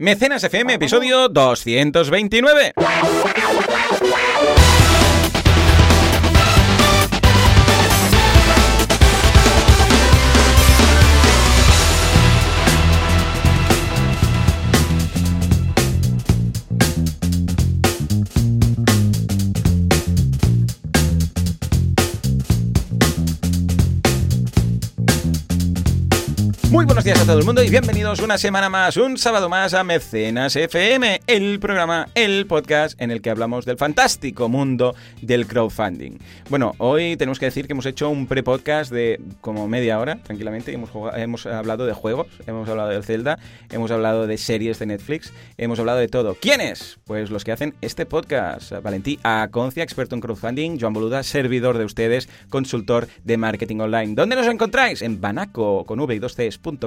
Mecenas FM, episodio 229. Buenos días a todo el mundo y bienvenidos una semana más, un sábado más a Mecenas FM, el programa, el podcast en el que hablamos del fantástico mundo del crowdfunding. Bueno, hoy tenemos que decir que hemos hecho un pre-podcast de como media hora, tranquilamente, y hemos, hemos hablado de juegos, hemos hablado del Zelda, hemos hablado de series de Netflix, hemos hablado de todo. ¿Quiénes? Pues los que hacen este podcast. Valentí Aconcia, experto en crowdfunding, Joan Boluda, servidor de ustedes, consultor de marketing online. ¿Dónde nos encontráis? En banaco con v y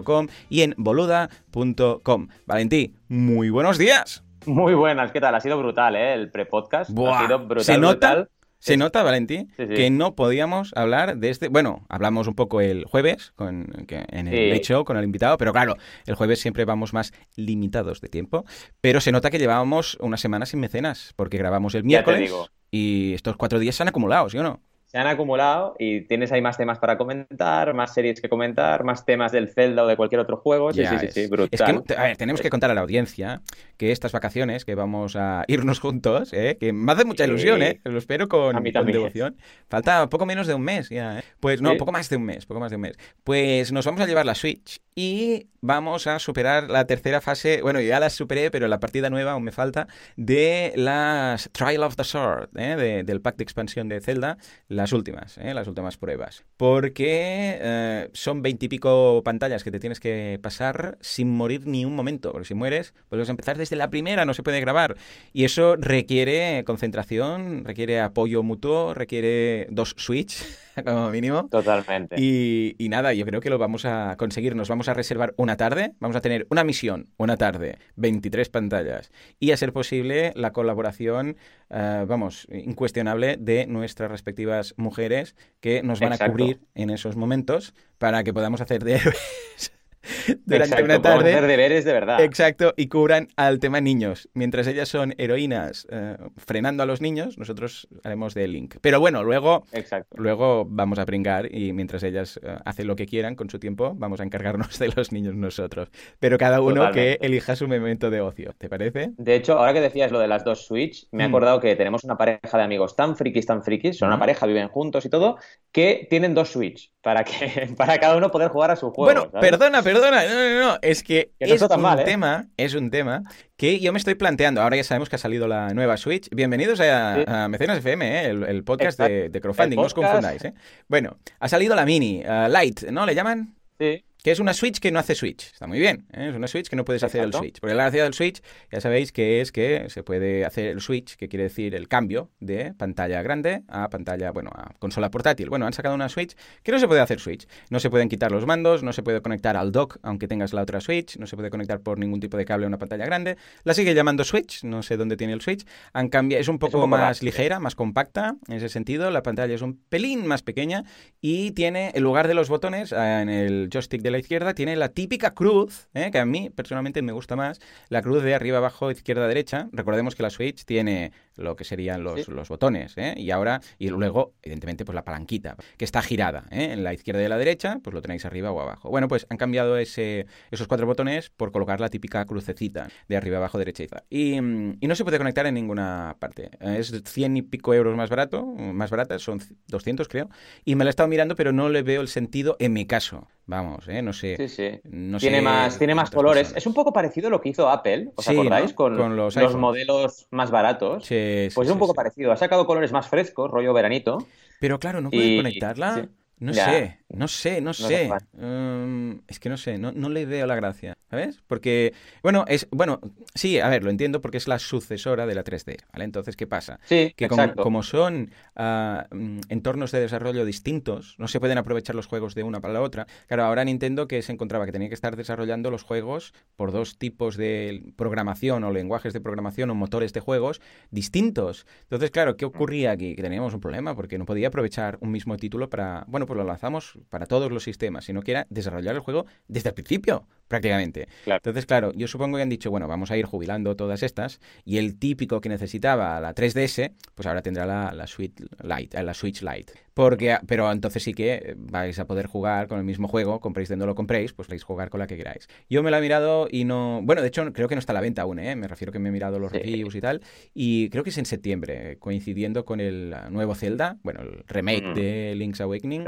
2cs.com y en boluda.com. Valentí, muy buenos días. Muy buenas, ¿qué tal? Ha sido brutal, ¿eh? El pre-podcast. Ha sido brutal, ¿Se nota? brutal. Se nota, Valentí, Sí, sí. que no podíamos hablar de este. Bueno, hablamos un poco el jueves con, que- en el Show con el invitado, pero claro, el jueves siempre vamos más limitados de tiempo. Pero se nota que llevábamos una semana sin mecenas, porque grabamos el miércoles y estos cuatro días se han acumulado, ¿sí o no? Se han acumulado y tienes ahí más temas para comentar, más series que comentar, más temas del Zelda o de cualquier otro juego. Sí, sí, sí, es. sí, brutal. Es que, a ver, tenemos que contar a la audiencia que estas vacaciones, que vamos a irnos juntos, ¿eh? que me hace mucha Sí. ilusión, ¿eh? lo espero con, con devoción. Falta poco menos de un mes ya, ¿eh? Pues no, Sí. poco más de un mes, poco más de un mes. Pues nos vamos a llevar la Switch y vamos a superar la tercera fase, bueno, ya la superé, pero la partida nueva aún me falta, de las Trial of the Sword, ¿eh? de- del pack de expansión de Zelda, las últimas, ¿eh? las últimas pruebas. Porque eh, son veintipico pantallas que te tienes que pasar sin morir ni un momento, porque si mueres, puedes empezar desde la primera, no se puede grabar. Y eso requiere concentración, requiere apoyo mutuo, requiere dos Switch, como mínimo. Totalmente. Y, y nada, yo creo que lo vamos a conseguir. Nos vamos a reservar una tarde, vamos a tener una misión, una tarde, 23 pantallas. Y a ser posible la colaboración, eh, vamos, incuestionable de nuestras respectivas mujeres que nos van a cubrir en esos momentos para que podamos hacer de héroes durante Exacto, una podemos hacer tarde. deberes de verdad. Exacto, y cubran al tema niños. Mientras ellas son heroínas eh, frenando a los niños, nosotros haremos de Link. Pero bueno, luego Exacto. Luego vamos a pringar y mientras ellas eh, hacen lo que quieran con su tiempo, vamos a encargarnos de los niños nosotros. Pero cada uno Totalmente. que elija su momento de ocio, ¿te parece? De hecho, ahora que decías lo de las dos Switch, me he Mm. acordado que tenemos una pareja de amigos tan frikis, tan frikis, son Mm. una pareja, viven juntos y todo, que tienen dos Switch para que para cada uno poder jugar a su juego. bueno, ¿sabes? perdona, perdona, no, no, no, es que, Que no es un mal, ¿eh? tema, es un tema que yo me estoy planteando. Ahora ya sabemos que ha salido la nueva Switch. Bienvenidos a, Sí. a Mecenas FM, ¿eh? el, el podcast de, crowdfunding, no os confundáis. ¿eh? Bueno, ha salido la Mini, eh, Light, ¿no? ¿Le llaman? Sí, Que es una Switch que no hace Switch. Está muy bien. ¿eh? Es una Switch que no puedes hacer el Exacto. Switch. Porque la gracia del Switch, ya sabéis que es que se puede hacer el Switch, que quiere decir el cambio de pantalla grande a pantalla, bueno, a consola portátil. Bueno, han sacado una Switch que no se puede hacer Switch. No se pueden quitar los mandos, no se puede conectar al dock aunque tengas la otra Switch, no se puede conectar por ningún tipo de cable a una pantalla grande. La sigue llamando Switch, no sé dónde tiene el Switch. Han cambiado, es un poco poco más raro. ligera, más compacta en ese sentido. La pantalla es un pelín más pequeña y tiene, en lugar de los botones, en el joystick de la izquierda, tiene la típica cruz, eh, que a mí personalmente me gusta más, la cruz de arriba, abajo, izquierda, derecha. Recordemos que la Switch tiene lo que serían los, Sí. los botones, ¿eh? y ahora, y luego, evidentemente, pues la palanquita, que está girada, ¿eh? en la izquierda y la derecha, pues lo tenéis arriba o abajo. Bueno, pues han cambiado ese, esos cuatro botones por colocar la típica crucecita de arriba, abajo, derecha y izquierda. Y, y no se puede conectar en ninguna parte. Es 100 y pico euros más barato, más barata, son 200 creo, y me la he estado mirando, pero no le veo el sentido en mi caso. Vamos, ¿eh? no sé. sí, sí. No tiene sé más, tiene más colores. personas. Es un poco parecido a lo que hizo Apple, ¿os Sí, acordáis? ¿no? Con, Con los modelos más baratos. Sí, Pues es un poco sí. parecido. Ha sacado colores más frescos, rollo veranito. Pero claro, no puedes Y- conectarla. No Ya. sé, no sé, no sé. Mm, es que no sé, no, no le veo la gracia, ¿sabes? Porque, bueno, es, bueno, sí, a ver, lo entiendo porque es la sucesora de la 3D, ¿vale? Entonces, ¿qué pasa? Sí, Que como, son ah, mm, entornos de desarrollo distintos, no se pueden aprovechar los juegos de una para la otra. Claro, ahora Nintendo que se encontraba que tenía que estar desarrollando los juegos por dos tipos de programación o lenguajes de programación o motores de juegos distintos. Entonces, claro, ¿qué ocurría aquí? Que teníamos un problema porque no podía aprovechar un mismo título para, bueno, pues lo lanzamos para todos los sistemas, sino que era desarrollar el juego desde el principio, prácticamente. Entonces, claro, yo supongo que han dicho, bueno, vamos a ir jubilando todas estas y el típico que necesitaba la 3DS, pues ahora tendrá la, la, Switch Lite, la Switch Lite. Porque, pero entonces sí que vais a poder jugar con el mismo juego, compréis de no lo compréis, pues podéis jugar con la que queráis. Yo me la he mirado y no... Bueno, de hecho creo que no está a la venta aún, ¿eh? Me refiero que me he mirado los reviews y tal. Y creo que es en septiembre, coincidiendo con el nuevo Zelda, bueno, el remake mm. de Link's Awakening,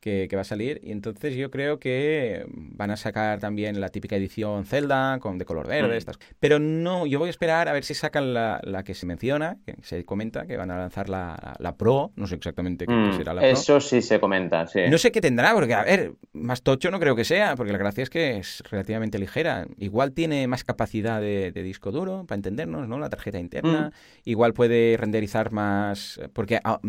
Que, que, va a salir. Y entonces yo creo que van a sacar también la típica edición Zelda, con de color verde, mm. estas. Pero no, yo voy a esperar a ver si sacan la, la que se menciona, que se comenta, que van a lanzar la, la Pro, no sé exactamente qué mm. será eso sí se comenta, sí. No sé qué tendrá, porque, a ver, más tocho no creo que sea, porque la gracia es que es relativamente ligera. Igual tiene más capacidad de, disco duro, para entendernos, ¿no? La tarjeta interna. Mm. Igual puede renderizar más. Porque ah,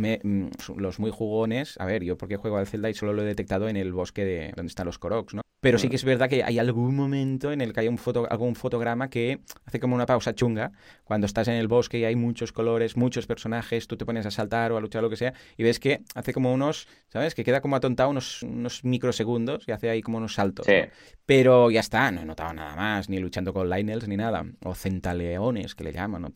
los muy jugones, a ver, yo porque juego al Zelda y solo lo he detectado en el bosque de donde están los Koroks, ¿no? Pero sí que es verdad que hay algún momento en el que hay un foto, algún fotograma que hace como una pausa chunga. Cuando estás en el bosque y hay muchos colores, muchos personajes, tú te pones a saltar o a luchar o lo que sea, y ves que hace como unos, ¿sabes? Que queda como atontado unos, unos microsegundos y hace ahí como unos saltos. Pero ya está, no he notado nada más, ni luchando con Lionels ni nada. O centaleones, que le llaman, ¿no?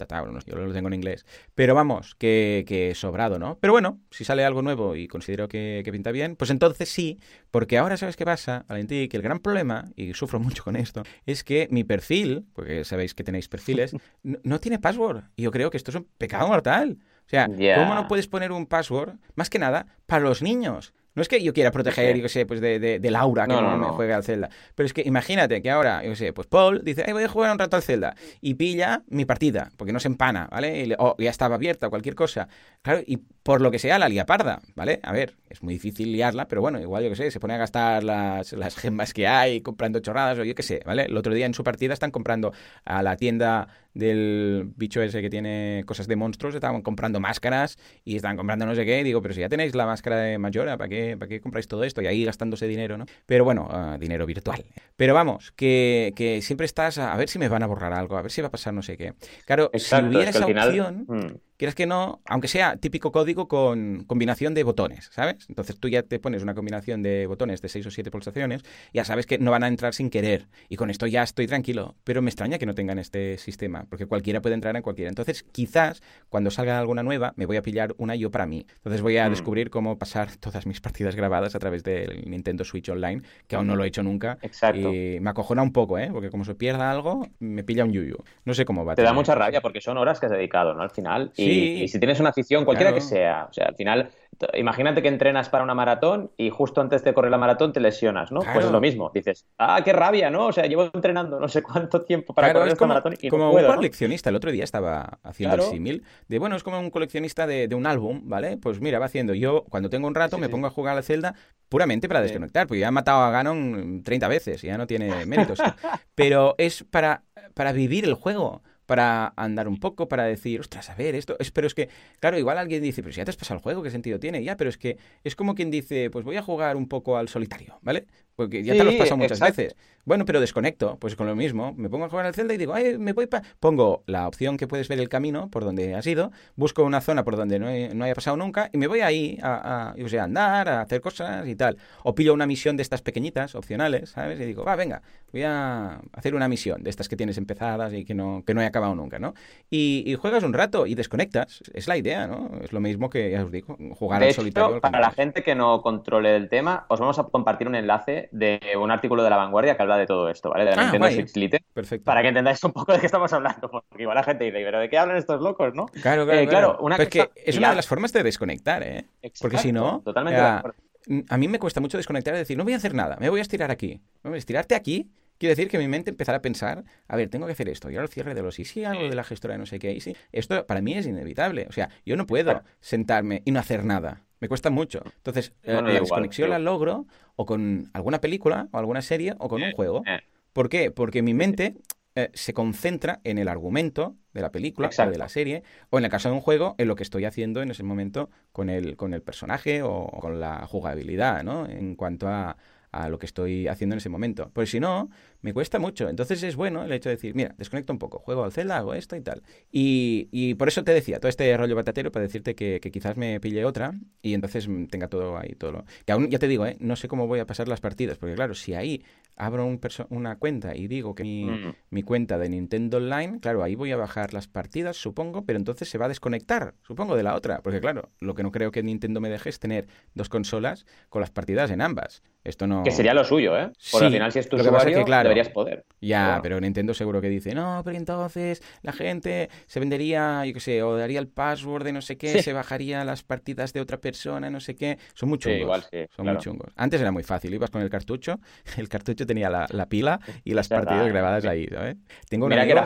yo lo tengo en inglés. Pero vamos, que, que sobrado, ¿no? Pero bueno, si sale algo nuevo y considero que, que pinta bien, pues entonces sí, porque ahora sabes qué pasa, Valentín, que el gran problema, y sufro mucho con esto, es que mi perfil, porque sabéis que tenéis perfiles, no, tiene password. Y yo creo que esto es un pecado mortal. O sea, ¿cómo no puedes poner un password? Más que nada, para los niños. No es que yo quiera proteger, yo sé, pues de, de, Laura que no, me juegue al Zelda. Pero es que imagínate que ahora, yo sé, pues Paul dice, voy a jugar un rato al Zelda. Y pilla mi partida, porque no se empana, ¿vale? o ya estaba abierta, cualquier cosa. Claro, y por lo que sea, la lía parda, ¿vale? A ver, es muy difícil liarla, pero bueno, igual yo que sé, se pone a gastar las, las gemas que hay, comprando chorradas, o yo qué sé, ¿vale? El otro día en su partida están comprando a la tienda del bicho ese que tiene cosas de monstruos, estaban comprando máscaras y estaban comprando no sé qué. digo, pero si ya tenéis la máscara de Mayora, ¿para qué, ¿para qué compráis todo esto? Y ahí gastándose dinero, ¿no? Pero bueno, ah, dinero virtual. Pero vamos, que, que, siempre estás a, ver si me van a borrar algo, a ver si va a pasar no sé qué. Claro, si hubiera esa opción. Mm quieres que no, aunque sea típico código con combinación de botones, ¿sabes? Entonces tú ya te pones una combinación de botones de 6 o 7 pulsaciones, ya sabes que no van a entrar sin querer. Y con esto ya estoy tranquilo. Pero me extraña que no tengan este sistema, porque cualquiera puede entrar en cualquiera. Entonces, quizás cuando salga alguna nueva, me voy a pillar una yo para mí. Entonces voy a mm. descubrir cómo pasar todas mis partidas grabadas a través del Nintendo Switch Online, que aún no lo he hecho nunca. Exacto. Y me acojona un poco, ¿eh? Porque como se pierda algo, me pilla un yuyu. No sé cómo va. Te da mucha rabia porque son horas que has dedicado, ¿no? Al final. Y y, si tienes una afición, cualquiera que sea, o sea, al final, imagínate que entrenas para una maratón y justo antes de correr la maratón te lesionas, ¿no? Pues es lo mismo. Dices, ah, qué rabia, ¿no? O sea, llevo entrenando no sé cuánto tiempo para correr esta maratón y como no puedo, un coleccionista. El otro día estaba haciendo el símil de, bueno, es como un coleccionista de, un álbum, ¿vale? Pues mira, va haciendo. Yo, cuando tengo un rato, me pongo a jugar a la celda puramente para desconectar, porque ya he matado a Ganon 30 veces, y ya no tiene méritos. Pero es para, para vivir el juego para andar un poco, para decir, ostras, a ver, esto. Es, pero es que, claro, igual alguien dice, pero si ya te has pasado el juego, ¿qué sentido tiene? Ya, pero es que es como quien dice, pues voy a jugar un poco al solitario, ¿vale? Porque ya te lo has pasado muchas veces. Bueno, pero desconecto, pues con lo mismo. Me pongo a jugar al Zelda y digo, ay, me voy para. Pongo la opción que puedes ver el camino por donde has ido, busco una zona por donde no, haya pasado nunca y me voy ahí a, a, andar, a hacer cosas y tal. O pillo una misión de estas pequeñitas, opcionales, ¿sabes? Y digo, va, venga, voy a hacer una misión de estas que tienes empezadas y que no, que no he acabado nunca, ¿no? Y, juegas un rato y desconectas. Es la idea, ¿no? Es lo mismo que, ya os digo, jugar al solitario. Para la gente que no controle el tema, os vamos a compartir un enlace de un artículo de La Vanguardia que habla de todo esto, ¿vale? De la ah, Nintendo Switch Lite. Perfecto. Para que entendáis un poco de qué estamos hablando. Porque igual la gente dice, ¿pero de qué hablan estos locos, no? Claro, claro. Eh, claro. Una es que es una de las formas de desconectar, ¿eh? Porque si no. Totalmente. a mí me cuesta mucho desconectar y decir, no voy a hacer nada, me voy a estirar aquí. Estirarte aquí quiere decir que mi mente empezará a pensar, a ver, tengo que hacer esto, y ahora el cierre de los y si algo de la gestora de no sé qué, y sí, esto para mí es inevitable. O sea, yo no puedo sentarme y no hacer nada. Me cuesta mucho. Entonces, eh, la desconexión la logro o con alguna película o alguna serie o con un juego. Eh. ¿Por qué? Porque mi mente eh, se concentra en el argumento de la película o de la serie, o en el caso de un juego, en lo que estoy haciendo en ese momento con el, con el personaje o con la jugabilidad, ¿no? En cuanto a, a lo que estoy haciendo en ese momento. Pues si no, me cuesta mucho. Entonces es bueno el hecho de decir, mira, desconecto un poco, juego al Zelda, hago esto y tal. Y, y por eso te decía, todo este rollo batatero para decirte que, quizás me pille otra y entonces tenga todo ahí, todo lo... Que aún, ya te digo, ¿eh? no sé cómo voy a pasar las partidas, porque claro, si ahí abro un una cuenta y digo que mi, mm. mi, cuenta de Nintendo Online, claro, ahí voy a bajar las partidas, supongo, pero entonces se va a desconectar, supongo, de la otra. Porque claro, lo que no creo que Nintendo me deje es tener dos consolas con las partidas en ambas. Esto no... Que sería lo suyo, ¿eh? Porque al final, si es tu usuario, claro, deberías poder. Ya, pero Nintendo seguro que dice, no, pero entonces la gente se vendería, yo qué sé, o daría el password de no sé qué, se bajaría las partidas de otra persona, no sé qué. Son muy chungos. igual, Son muy chungos. Antes era muy fácil, ibas con el cartucho, el cartucho tenía la, pila y las partidas grabadas ahí, ¿sabes? Tengo una amigo,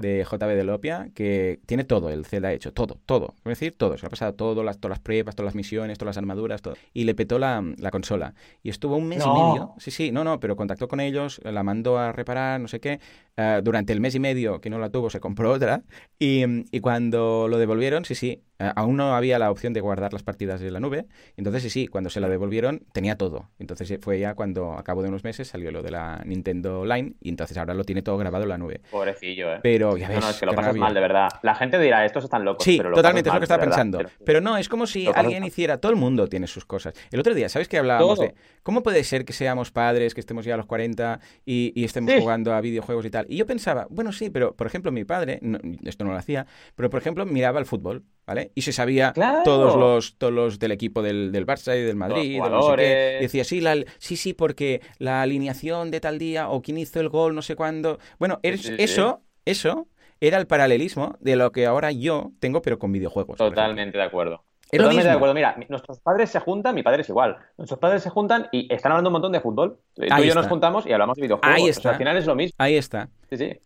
de JB de Lopia, que tiene todo el Zelda hecho, todo, todo. Es decir, todo. Se ha pasado todo, las, todas las pruebas, todas las misiones, todas las armaduras, todo. Y le petó la, la consola. Y estuvo un mes y medio. Sí, sí, no, no, pero contactó con ellos, la mandó a reparar, no sé qué. Uh, durante el mes y medio que no la tuvo, se compró otra. Y, y cuando lo devolvieron, sí, sí, eh, aún no había la opción de guardar las partidas en la nube. Entonces, sí, sí, cuando se la devolvieron, tenía todo. Entonces eh, fue ya cuando, a cabo de unos meses, salió lo de la Nintendo Line y entonces ahora lo tiene todo grabado en la nube. Pobrecillo, ¿eh? Pero ya ves. No, no, es que lo pasas mal, de verdad. La gente dirá, estos están locos. Sí, pero totalmente, es lo que estaba pensando. Pero, no, es como si alguien hiciera. Todo el mundo tiene sus cosas. El otro día, ¿sabes que hablábamos de cómo puede ser que seamos padres, que estemos ya a los 40 y, y estemos jugando a videojuegos y tal? Y yo pensaba, bueno, sí, pero por ejemplo, mi padre, esto no lo hacía, pero por ejemplo, miraba el fútbol. ¿vale? Y se sabía todos los todos los del equipo del, del Barça y del Madrid, de no sé qué. Y decía, sí, la, sí, sí, porque la alineación de tal día o quién hizo el gol, no sé cuándo. Bueno, eso, eso era el paralelismo de lo que ahora yo tengo, pero con videojuegos. Totalmente de acuerdo. Totalmente de acuerdo. Mira, nuestros padres se juntan, mi padre es igual. Nuestros padres se juntan y están hablando un montón de fútbol. Tú y yo nos juntamos y hablamos de videojuegos. Ahí está. al final es lo mismo. Ahí está.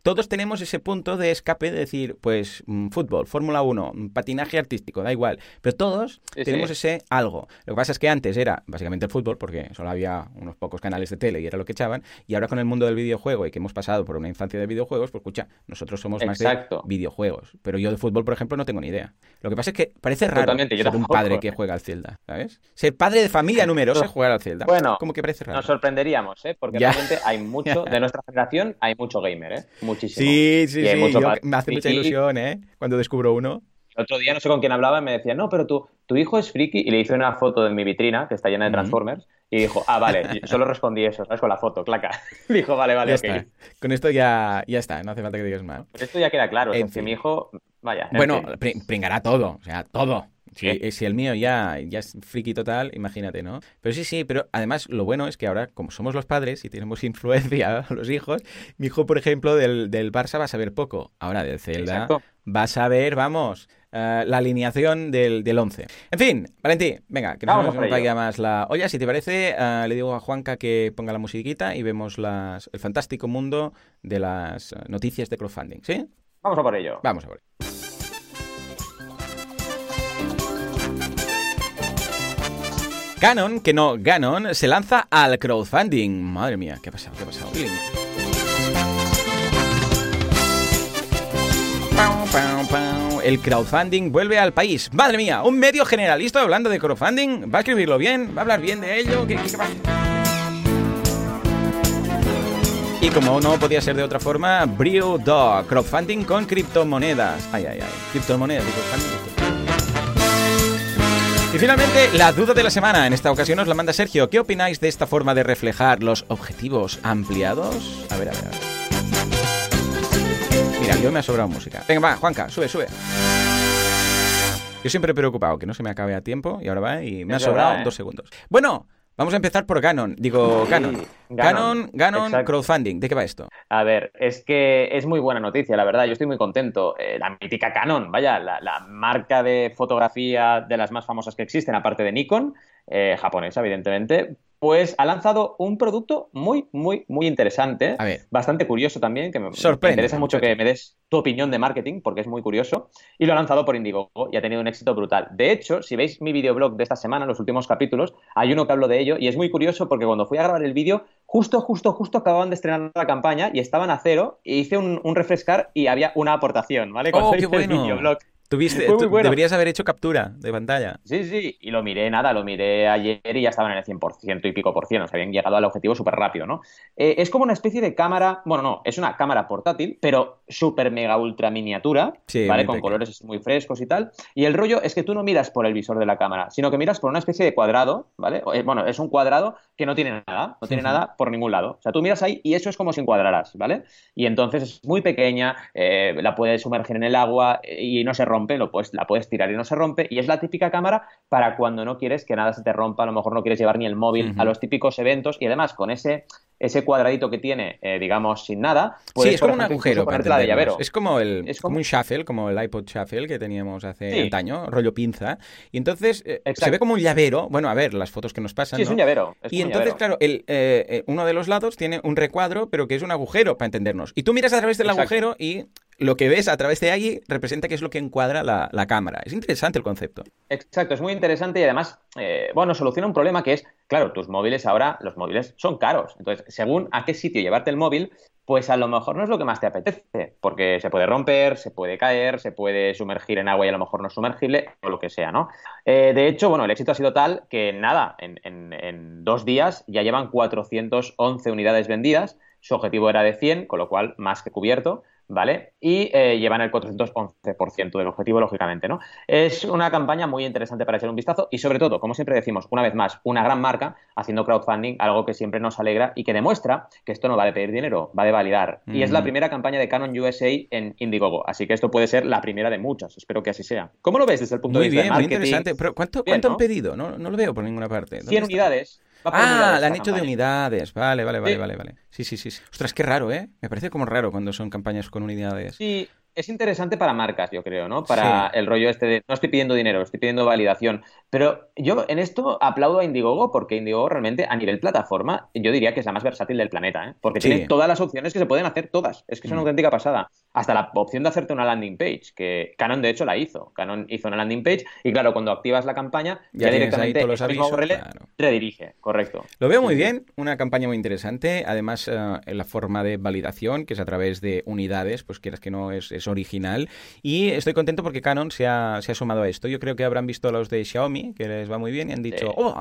Todos tenemos ese punto de escape de decir, pues, mm, fútbol, Fórmula 1, mm, patinaje artístico, da igual. Pero todos tenemos ese algo. Lo que pasa es que antes era básicamente el fútbol, porque solo había unos pocos canales de tele y era lo que echaban. Y ahora con el mundo del videojuego y que hemos pasado por una infancia de videojuegos, pues escucha, nosotros somos más de videojuegos. Pero yo de fútbol, por ejemplo, no tengo ni idea. Lo que pasa es que parece raro ser un padre que juega al Zelda, ¿sabes? Ser padre de familia numerosa jugar al Zelda. Bueno, como que parece raro. Nos sorprenderíamos, ¿eh? Porque realmente hay mucho, de nuestra generación, hay mucho gamer, ¿eh? Muchísimo. Sí, sí, sí. me hace mucha ilusión, ¿eh? Cuando descubro uno. El otro día no sé con quién hablaba y me decía, no, pero tu, tu hijo es friki. Y le hice una foto de mi vitrina, que está llena de Transformers, y dijo, ah, vale, solo respondí eso, ¿sabes? Con la foto, claca. dijo, vale, vale, ok. Con esto ya, ya está, no hace falta que digas más. Esto ya queda claro, es que mi hijo, vaya. Bueno, pringará todo, o sea, todo. Si, si, el mío ya, ya es friki total, imagínate, ¿no? Pero sí, sí, pero además lo bueno es que ahora, como somos los padres y tenemos influencia a los hijos, mi hijo, por ejemplo, del, del Barça va a saber poco. Ahora del Zelda va a saber, vamos, eh, la alineación del, del 11. En fin, Valentí, venga, que no nos vaya más la olla. Si te parece, eh, le digo a Juanca que ponga la musiquita y vemos las, el fantástico mundo de las noticias de crowdfunding, ¿sí? Vamos a por ello. Vamos a por ello. Canon, que no Ganon, se lanza al crowdfunding. Madre mía, ¿qué ha pasado? ¿Qué ha pasado? El crowdfunding vuelve al país. Madre mía, un medio generalista hablando de crowdfunding. ¿Va a escribirlo bien? ¿Va a hablar bien de ello? ¿Qué, qué, Y como no podía ser de otra forma, Brew Dog, crowdfunding con criptomonedas. Ay, ay, ay, criptomonedas y crowdfunding. Y finalmente, la duda de la semana. En esta ocasión nos la manda Sergio. ¿Qué opináis de esta forma de reflejar los objetivos ampliados? A ver, a ver, a ver. Mira, yo me ha sobrado música. Venga, va, Juanca, sube, sube. Yo siempre he preocupado que no se me acabe a tiempo y ahora va y me ha sobrado ¿eh? dos segundos. Bueno, Vamos a empezar por Canon. Digo, Canon. Canon, Canon, crowdfunding. ¿De qué va esto? A ver, es que es muy buena noticia, la verdad. Yo estoy muy contento. Eh, la mítica Canon, vaya, la, marca de fotografía de las más famosas que existen, aparte de Nikon, eh, japonesa, evidentemente, pues ha lanzado un producto muy, muy, muy interesante. Bastante curioso también, que me, interesa mucho que me des tu opinión de marketing, porque es muy curioso. Y lo ha lanzado por Indiegogo y ha tenido un éxito brutal. De hecho, si veis mi videoblog de esta semana, los últimos capítulos, hay uno que hablo de ello y es muy curioso porque cuando fui a grabar el vídeo, justo, justo, justo acababan de estrenar la campaña y estaban a cero y hice un, refrescar y había una aportación, ¿vale? Cuando oh, qué bueno. videoblog. Tuviste, Deberías haber hecho captura de pantalla. Sí, sí, y lo miré, nada, lo miré ayer y ya estaban en el 100% y pico por ciento, o sea, habían llegado al objetivo súper rápido, ¿no? Eh, es como una especie de cámara, bueno, no, es una cámara portátil, pero súper mega ultra miniatura, ¿vale? Con colores muy frescos y tal. Y el rollo es que tú no miras por el visor de la cámara, sino que miras por una especie de cuadrado, ¿vale? Eh, bueno, es un cuadrado que no tiene nada, no tiene nada por ningún lado. O sea, tú miras ahí y eso es como si encuadraras, ¿vale? Y entonces es muy pequeña, eh, la puedes sumergir en el agua y no se rompe lo puedes, la puedes tirar y no se rompe. Y es la típica cámara para cuando no quieres que nada se te rompa, a lo mejor no quieres llevar ni el móvil a los típicos eventos. Y además, con ese, ese cuadradito que tiene, eh, digamos, sin nada, sí, es como un agujero. Para de llavero. Es como el es como... un shuffle, como el iPod shuffle que teníamos hace un año, rollo pinza. Y entonces eh, se ve como un llavero. Bueno, a ver, las fotos que nos pasan. Sí, es un llavero. y entonces, claro, el, eh, uno de los lados tiene un recuadro, pero que es un agujero, para entendernos. Y tú miras a través del agujero y lo que ves a través de ahí representa que es lo que encuadra la, cámara. Es interesante el concepto. Exacto, es muy interesante y además, bueno, soluciona un problema que es, claro, tus móviles ahora, los móviles son caros. Entonces, según a qué sitio llevarte el móvil, pues a lo mejor no es lo que más te apetece, porque se puede romper, se puede caer, se puede sumergir en agua y a lo mejor no sumergible, o lo que sea, ¿no? Eh, de hecho, bueno, el éxito ha sido tal que nada, en, en dos días ya llevan 411 unidades vendidas, su objetivo era de 100, con lo cual más que cubierto. ¿Vale? Y eh, llevan el 411% del objetivo, lógicamente, ¿no? Es una campaña muy interesante para echar un vistazo y, sobre todo, como siempre decimos, una vez más, una gran marca haciendo crowdfunding, algo que siempre nos alegra y que demuestra que esto no va de pedir dinero, va de validar. Y es la primera campaña de Canon USA en Indiegogo, así que esto puede ser la primera de muchas, espero que así sea. ¿Cómo lo ves desde el punto de vista bien, Muy interesante, pero ¿cuánto, ¿cuánto han pedido? No, no, lo veo por ninguna parte. 100 unidades. Ah, la han hecho de unidades. Vale, vale, vale, vale, vale. Sí, sí, sí. Ostras, qué raro, ¿eh? Me parece como raro cuando son campañas con unidades. Sí, es interesante para marcas, yo creo, ¿no? Para el rollo este de no estoy pidiendo dinero, estoy pidiendo validación. Pero yo en esto aplaudo a Indiegogo porque Indiegogo realmente a nivel plataforma yo diría que es la más versátil del planeta, ¿eh? Porque tiene todas las opciones que se pueden hacer todas. Es que es una mm. auténtica pasada. Hasta la opción de hacerte una landing page, que Canon de hecho la hizo. Canon hizo una landing page y claro, cuando activas la campaña ya, directamente todos los avisos, redirige, correcto. Lo veo muy bien, una campaña muy interesante. Además, eh, en la forma de validación, que es a través de unidades, pues quieras que no es original. Y estoy contento porque Canon se ha, se ha sumado a esto. Yo creo que habrán visto los de Xiaomi, que les va muy bien, y han dicho, oh,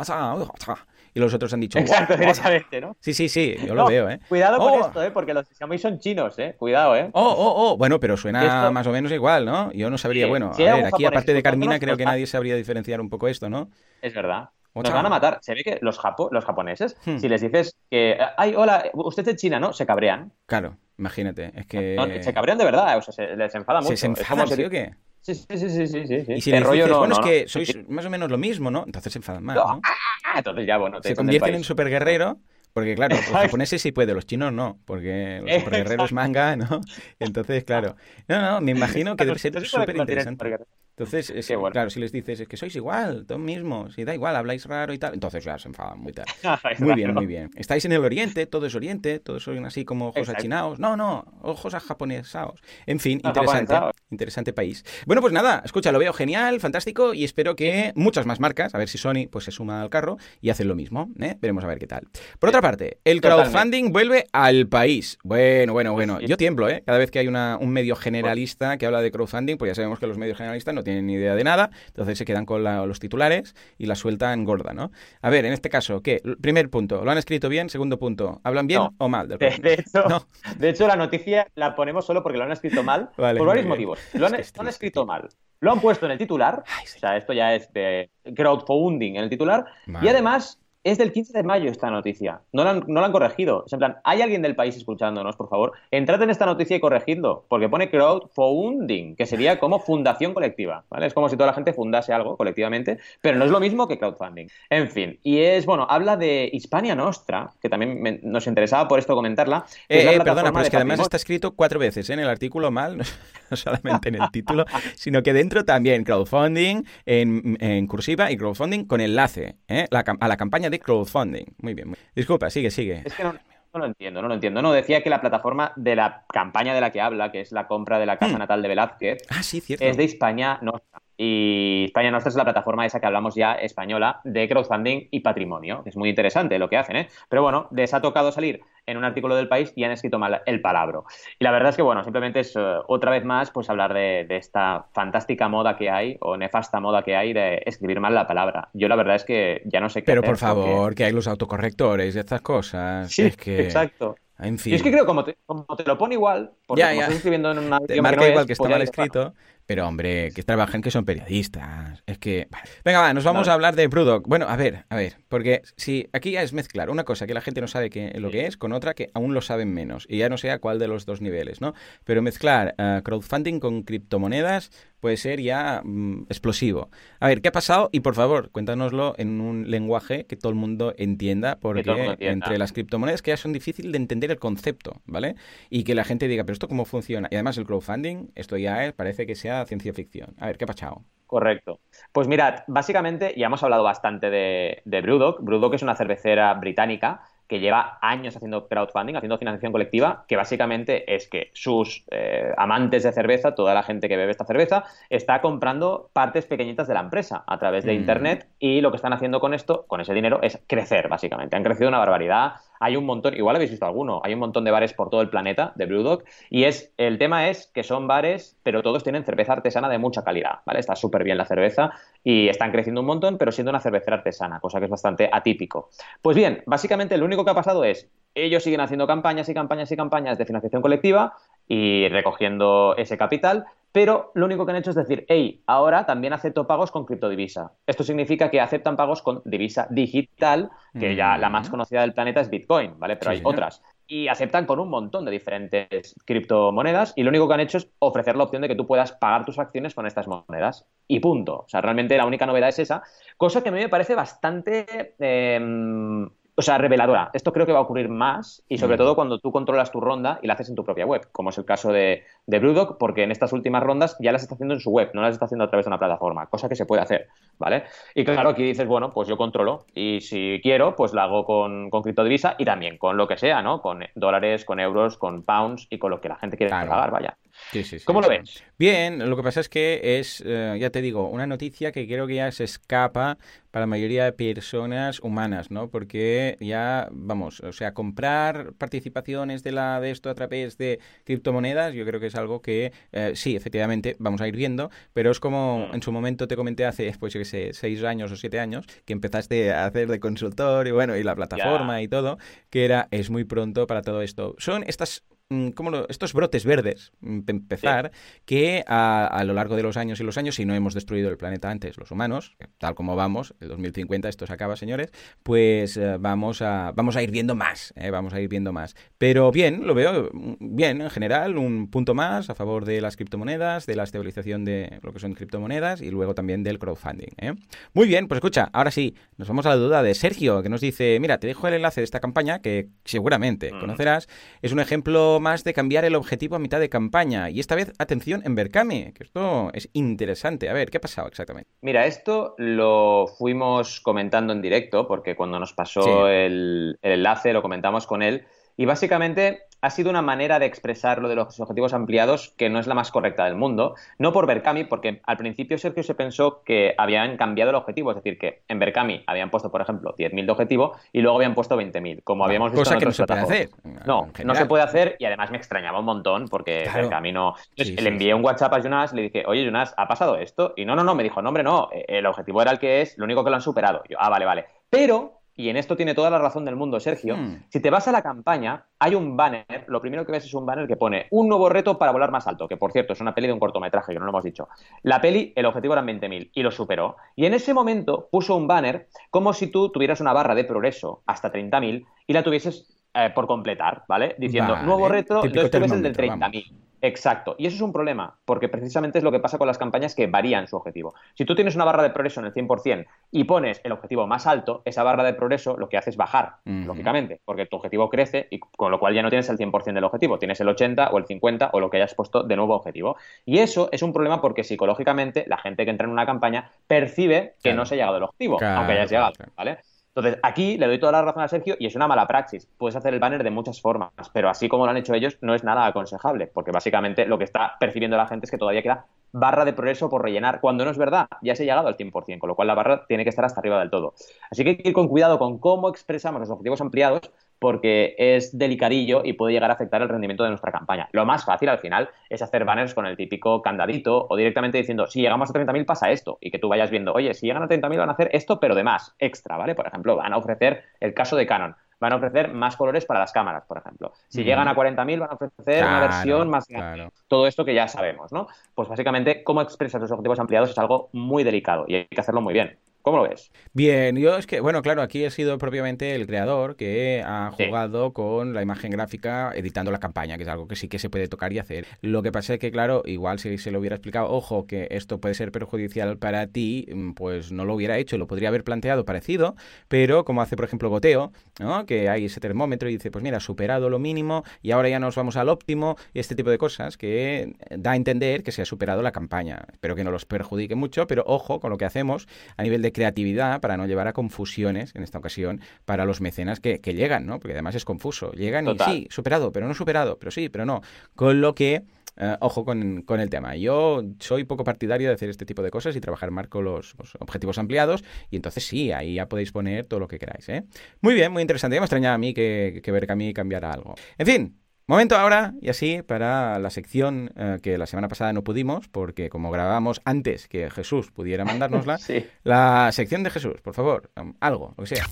y los otros han dicho, Exacto, directamente, ¿no? Sí, sí, sí, yo lo veo, ¿eh? Cuidado con oh. esto, ¿eh? Porque los de Xiaomi son chinos, ¿eh? Cuidado, ¿eh? Oh, oh, oh. Bueno, pero suena más o menos igual, ¿no? Yo no sabría, bueno, a ver, aquí aparte de Carmina, creo que nadie sabría diferenciar un poco esto, ¿no? Es verdad. Nos van a matar. Se ve que los, japo los japoneses, hmm. si les dices que, ay, hola, usted es de China, ¿no? Se cabrean. Claro, imagínate. Es que... se cabrean de verdad, o sea, se, les enfada mucho. ¿Se enfadan, ¿sí o qué? Sí, sí, sí, sí, sí, sí. Y si les rollo dices, bueno, es que sois más o menos lo mismo, ¿no? Entonces se enfadan más, ¿no? Ah, entonces ya, bueno, te Se convierten en superguerrero porque claro, los japoneses sí pueden, los chinos no, porque los superguerreros manga, ¿no? Entonces, claro. No, no, me imagino que debe ser súper interesante. Entonces, es, claro, si les dices es que sois igual, todos mismos, y da igual, habláis raro y tal, entonces ya se enfadan muy tal. muy bien, muy bien. Estáis en el oriente, todo es oriente, todos son así como ojos achinaos. No, no, ojos a japonesaos. En fin, interesante, interesante país. Bueno, pues nada, escucha, lo veo genial, fantástico, y espero que muchas más marcas, a ver si Sony pues se suma al carro y hacen lo mismo, ¿eh? Veremos a ver qué tal. Por otra parte, el crowdfunding vuelve al país. Bueno, bueno, bueno. Yo tiemblo, ¿eh? Cada vez que hay una, un medio generalista que habla de crowdfunding, pues ya sabemos que los medios generalistas no tienen ni idea de nada, entonces se quedan con los titulares y la sueltan gorda, ¿no? A ver, en este caso, ¿qué? Primer punto, ¿lo han escrito bien? Segundo punto, ¿hablan bien o mal? de, hecho, de hecho, la noticia la ponemos solo porque lo han escrito mal, por varios motivos. Lo han, escrito mal. Lo han puesto en el titular, o sea, esto ya es de crowdfunding en el titular, y además es del 15 de mayo esta noticia. No la, han, no la han corregido. en plan, ¿hay alguien del país escuchándonos, por favor? Entrad en esta noticia y corregidlo, porque pone crowdfunding, que sería como fundación colectiva, ¿vale? Es como si toda la gente fundase algo colectivamente, pero no es lo mismo que crowdfunding. En fin, y es, bueno, habla de Hispania Nostra, que también nos interesaba por esto comentarla. Eh, eh, perdona, pero es que además está escrito cuatro veces ¿eh? en el artículo mal, no, solamente en el título, sino que dentro también crowdfunding en, cursiva y crowdfunding con enlace a la campaña de crowdfunding. Muy bien. Disculpa, sigue, sigue. Es que no, lo entiendo, no lo entiendo. No, decía que la plataforma de la campaña de la que habla, que es la compra de la casa hmm. natal de Velázquez, ah, sí, cierto. es de España Nostra. Y España Nostra es la plataforma esa que hablamos ya española de crowdfunding y patrimonio, que es muy interesante lo que hacen, ¿eh? Pero bueno, les ha tocado salir en un artículo del país y han escrito mal el palabra. Y la verdad es que, bueno, simplemente es eh, otra vez más pues hablar de, esta fantástica moda que hay o nefasta moda que hay de escribir mal la palabra. Yo la verdad es que ya no sé qué Pero por favor, que hay los autocorrectores y estas cosas. Sí, es que... exacto. En fin. es que creo como te, como te lo pone igual, porque como estás escribiendo en una te marca igual que está mal escrito, pero hombre, que trabajan que son periodistas. Es que. Venga, va, nos vamos a hablar de Brewdog. Bueno, a ver, a ver. Porque si aquí ya es mezclar una cosa que la gente no sabe que, lo que es con otra que aún lo saben menos. Y ya no sé a cuál de los dos niveles, ¿no? Pero mezclar eh, crowdfunding con criptomonedas puede ser ya mm, explosivo. A ver, ¿qué ha pasado? Y por favor, cuéntanoslo en un lenguaje que todo el mundo entienda, porque entre las criptomonedas que ya son difíciles de entender el concepto, ¿vale? Y que la gente diga, pero esto cómo funciona. Y además el crowdfunding, esto ya es, parece que sea ciencia ficción. A ver, ¿qué ha pasado? Correcto. Pues mirad, básicamente ya hemos hablado bastante de, de Brewdog. Brewdog es una cervecera británica que lleva años haciendo crowdfunding, haciendo financiación colectiva, que básicamente es que sus eh, amantes de cerveza, toda la gente que bebe esta cerveza, está comprando partes pequeñitas de la empresa a través de mm. Internet y lo que están haciendo con esto, con ese dinero, es crecer, básicamente. Han crecido una barbaridad. Hay un montón, igual habéis visto alguno, hay un montón de bares por todo el planeta de Brewdog y es, el tema es que son bares, pero todos tienen cerveza artesana de mucha calidad, ¿vale? Está súper bien la cerveza y están creciendo un montón, pero siendo una cervecera artesana, cosa que es bastante atípico. Pues bien, básicamente lo único que ha pasado es, ellos siguen haciendo campañas y campañas y campañas de financiación colectiva y recogiendo ese capital, pero lo único que han hecho es decir, hey, ahora también acepto pagos con criptodivisa. Esto significa que aceptan pagos con divisa digital, que ya la más mm. conocida del planeta es Bitcoin, ¿vale? Pero hay otras. Y aceptan con un montón de diferentes criptomonedas y lo único que han hecho es ofrecer la opción de que tú puedas pagar tus acciones con estas monedas. Y punto. O sea, realmente la única novedad es esa, cosa que a mí me parece bastante... Em, o sea, reveladora. Esto creo que va a ocurrir más y sobre todo cuando tú controlas tu ronda y la haces en tu propia web, como es el caso de, de Brewdog, porque en estas últimas rondas ya las está haciendo en su web, no las está haciendo a través de una plataforma, cosa que se puede hacer, ¿vale? Y claro, aquí dices, bueno, pues yo controlo y si quiero, pues la hago con, con criptodivisa y también con lo que sea, ¿no? Con dólares, con euros, con pounds y con lo que la gente quiere pagar, vaya. Sí, sí, ¿Cómo lo ves? Bien, lo que pasa es que es, eh, ya te digo, una noticia que creo que ya se escapa para la mayoría de personas humanas, ¿no? Porque ya, vamos, o sea, comprar participaciones de la de esto a través de criptomonedas, yo creo que es algo que eh, sí, efectivamente, vamos a ir viendo, pero es como mm. en su momento te comenté hace, pues yo que sé, seis años o siete años, que empezaste a hacer de consultor y bueno, y la plataforma y todo, que era, es muy pronto para todo esto. Son estas Mm, estos brotes verdes, mm, empezar, que a, lo largo de los años y los años, si no hemos destruido el planeta antes, los humanos, tal como vamos, el 2050 esto se acaba, señores, pues eh, vamos, a, vamos a ir viendo más, eh, vamos a ir viendo más. Pero bien, lo veo mm, bien en general, un punto más a favor de las criptomonedas, de la estabilización de lo que son criptomonedas y luego también del crowdfunding. ¿eh? Muy bien, pues escucha, ahora sí, nos vamos a la duda de Sergio, que nos dice, mira, te dejo el enlace de esta campaña que seguramente conocerás, es un ejemplo más de cambiar el objetivo a mitad de campaña. Y esta vez, atención, en Berkami, que esto es interesante. A ver, ¿qué ha pasado exactamente? Mira, esto lo fuimos comentando en directo, porque cuando nos pasó el, el enlace lo comentamos con él. Y básicamente ha sido una manera de expresar lo de los objetivos ampliados que no es la más correcta del mundo. No por Berkami, porque al principio Sergio se pensó que habían cambiado el objetivo, es decir, que en Berkami habían puesto, por ejemplo, 10.000 de objetivo y luego habían puesto 20.000, como habíamos visto cosa en que no se puede hacer. No, no se puede hacer y además me extrañaba un montón porque Berkami no... le envié un WhatsApp a Jonas, le dije, oye Jonas, ¿ha pasado esto? Y no, no, no, me dijo, no, hombre, no, el objetivo era el que es, lo único que lo han superado. Yo, ah, vale, vale. Pero y en esto tiene toda la razón del mundo Sergio, hmm. si te vas a la campaña, hay un banner, lo primero que ves es un banner que pone un nuevo reto para volar más alto, que por cierto es una peli de un cortometraje, que no lo hemos dicho. La peli, el objetivo era 20.000 y lo superó. Y en ese momento puso un banner como si tú tuvieras una barra de progreso hasta 30.000 y la tuvieses eh, por completar, ¿vale? Diciendo, nuevo reto, entonces tú ves el del 30.000. Exacto. Y eso es un problema, porque precisamente es lo que pasa con las campañas que varían su objetivo. Si tú tienes una barra de progreso en el 100% y pones el objetivo más alto, esa barra de progreso lo que hace es bajar, lógicamente, porque tu objetivo crece y con lo cual ya no tienes el 100% del objetivo, tienes el 80 o el 50 o lo que hayas puesto de nuevo objetivo. Y eso es un problema porque psicológicamente la gente que entra en una campaña percibe que no se ha llegado al objetivo, aunque hayas llegado, ¿vale? Entonces, aquí le doy toda la razón a Sergio y es una mala praxis. Puedes hacer el banner de muchas formas, pero así como lo han hecho ellos, no es nada aconsejable, porque básicamente lo que está percibiendo la gente es que todavía queda barra de progreso por rellenar, cuando no es verdad, ya se ha llegado al 100%, con lo cual la barra tiene que estar hasta arriba del todo. Así que hay que ir con cuidado con cómo expresamos los objetivos ampliados, porque es delicadillo y puede llegar a afectar el rendimiento de nuestra campaña. Lo más fácil al final es hacer banners con el típico candadito o directamente diciendo, si llegamos a 30.000 pasa esto y que tú vayas viendo, oye, si llegan a 30.000 van a hacer esto, pero de más, extra, ¿vale? Por ejemplo, van a ofrecer el caso de Canon van a ofrecer más colores para las cámaras, por ejemplo. Si llegan a 40.000 van a ofrecer una versión más grande. Todo esto que ya sabemos, ¿no? Pues básicamente cómo expresar los objetivos ampliados es algo muy delicado y hay que hacerlo muy bien. ¿Cómo lo ves? Bien, yo es que, bueno, claro, aquí he sido propiamente el creador que ha jugado con la imagen gráfica editando la campaña, que es algo que sí que se puede tocar y hacer. Lo que pasa es que, claro, igual si se lo hubiera explicado, ojo, que esto puede ser perjudicial para ti, mm, pues no lo hubiera hecho, lo podría haber planteado parecido, pero como hace, por ejemplo, Goteo, ¿no? que hay ese termómetro y dice, pues mira, superado lo mínimo y ahora ya nos vamos al óptimo y este tipo de cosas que da a entender que se ha superado la campaña. Espero que no los perjudique mucho, pero ojo con lo que hacemos a nivel de creatividad para no llevar a confusiones, en esta ocasión, para los mecenas que, llegan, ¿no? Porque además es confuso. Llegan y sí, superado, pero no superado, pero sí, pero no. Con lo que... Eh, ojo con, el tema. Yo soy poco partidario de hacer este tipo de cosas y trabajar más con los, objetivos ampliados. Y entonces sí, ahí ya podéis poner todo lo que queráis. ¿eh? Muy bien, muy interesante. Ya me extrañaba a mí que, que ver que a mí cambiara algo. En fin, Momento ahora, y así, para la sección eh, que la semana pasada no pudimos, porque como grabábamos antes que Jesús pudiera mandárnosla, la sección de Jesús, por favor, um, algo, lo que sea.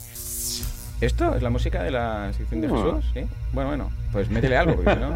¿Esto es la música de la sección de. Jesús? ¿Sí? Bueno, bueno, pues métele algo, porque no...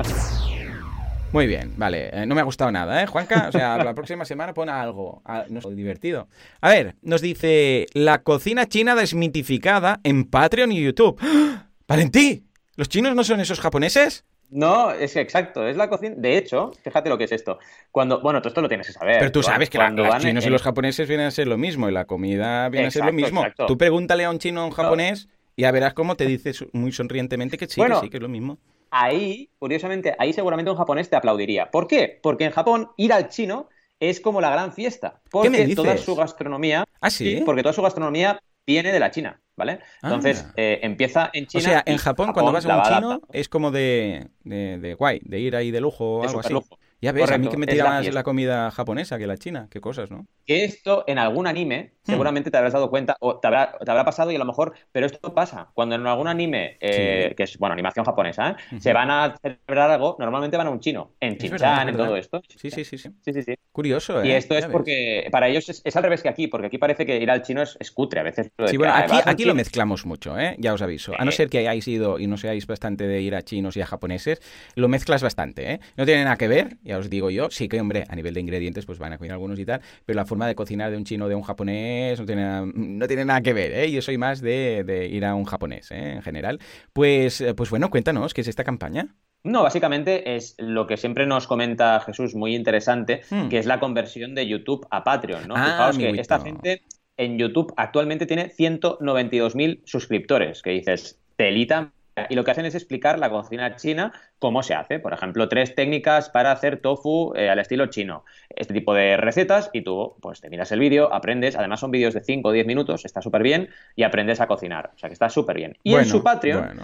Muy bien, vale. Eh, no me ha gustado nada, ¿eh, Juanca? O sea, la próxima semana pon algo. no es divertido. A ver, nos dice la cocina china desmitificada en Patreon y YouTube. ¡Ah! ¡Valentí! ¿Los chinos no son esos japoneses? No, es exacto, es la cocina. De hecho, fíjate lo que es esto. Cuando, bueno, tú esto lo tienes que saber. Pero tú sabes que los chinos y los japoneses vienen a ser lo mismo y la comida viene a ser lo mismo. Tú pregúntale a un chino o a un japonés y ya verás cómo te dice muy sonrientemente que sí, que sí, que es lo mismo. Ahí, curiosamente, ahí seguramente un japonés te aplaudiría. ¿Por qué? Porque en Japón ir al chino es como la gran fiesta. Porque toda su gastronomía. ¿Ah, sí? Porque toda su gastronomía viene de la China. ¿vale? Entonces, ah. eh, empieza en China. O sea, en Japón, cuando vas a un chino, es como de, de, guay, de ir ahí de lujo o algo así. Ya ves, a mí que me tira más la, comida japonesa que la china, qué cosas, ¿no? Que esto en algún anime, hmm. seguramente te habrás dado cuenta, o te habrá, te habrá, pasado y a lo mejor, pero esto pasa, cuando en algún anime, eh, que es, bueno, animación japonesa, ¿eh? se van a celebrar algo, normalmente van a un chino, en Chinchan, en todo esto. Sí, sí, sí, sí. sí, sí, sí. Curioso, ¿eh? Y esto es porque, para ellos es, al revés que aquí, porque aquí parece que ir al chino es, cutre, a veces. sí, bueno, aquí, aquí lo mezclamos mucho, ¿eh? Ya os aviso. A no ser que hayáis ido y no seáis bastante de ir a chinos y a japoneses, lo mezclas bastante, ¿eh? No tiene nada que ver, ya os digo yo, sí que, hombre, a nivel de ingredientes, pues van a comer algunos y tal, pero la forma de cocinar de un chino o de un japonés no tiene, no tiene nada que ver, ¿eh? Yo soy más de, ir a un japonés, ¿eh? En general. Pues, eh, pues bueno, cuéntanos, ¿qué es esta campaña? No, básicamente es lo que siempre nos comenta Jesús, muy interesante, hmm. que es la conversión de YouTube a Patreon, ¿no? Ah, Fijaos que esta gente en YouTube actualmente tiene 192.000 suscriptores, que dices, telita y lo que hacen es explicar la cocina china cómo se hace. Por ejemplo, tres técnicas para hacer tofu eh, al estilo chino. Este tipo de recetas y tú pues te miras el vídeo, aprendes. Además son vídeos de 5 o 10 minutos, está súper bien y aprendes a cocinar. O sea que está súper bien. Y en su Patreon...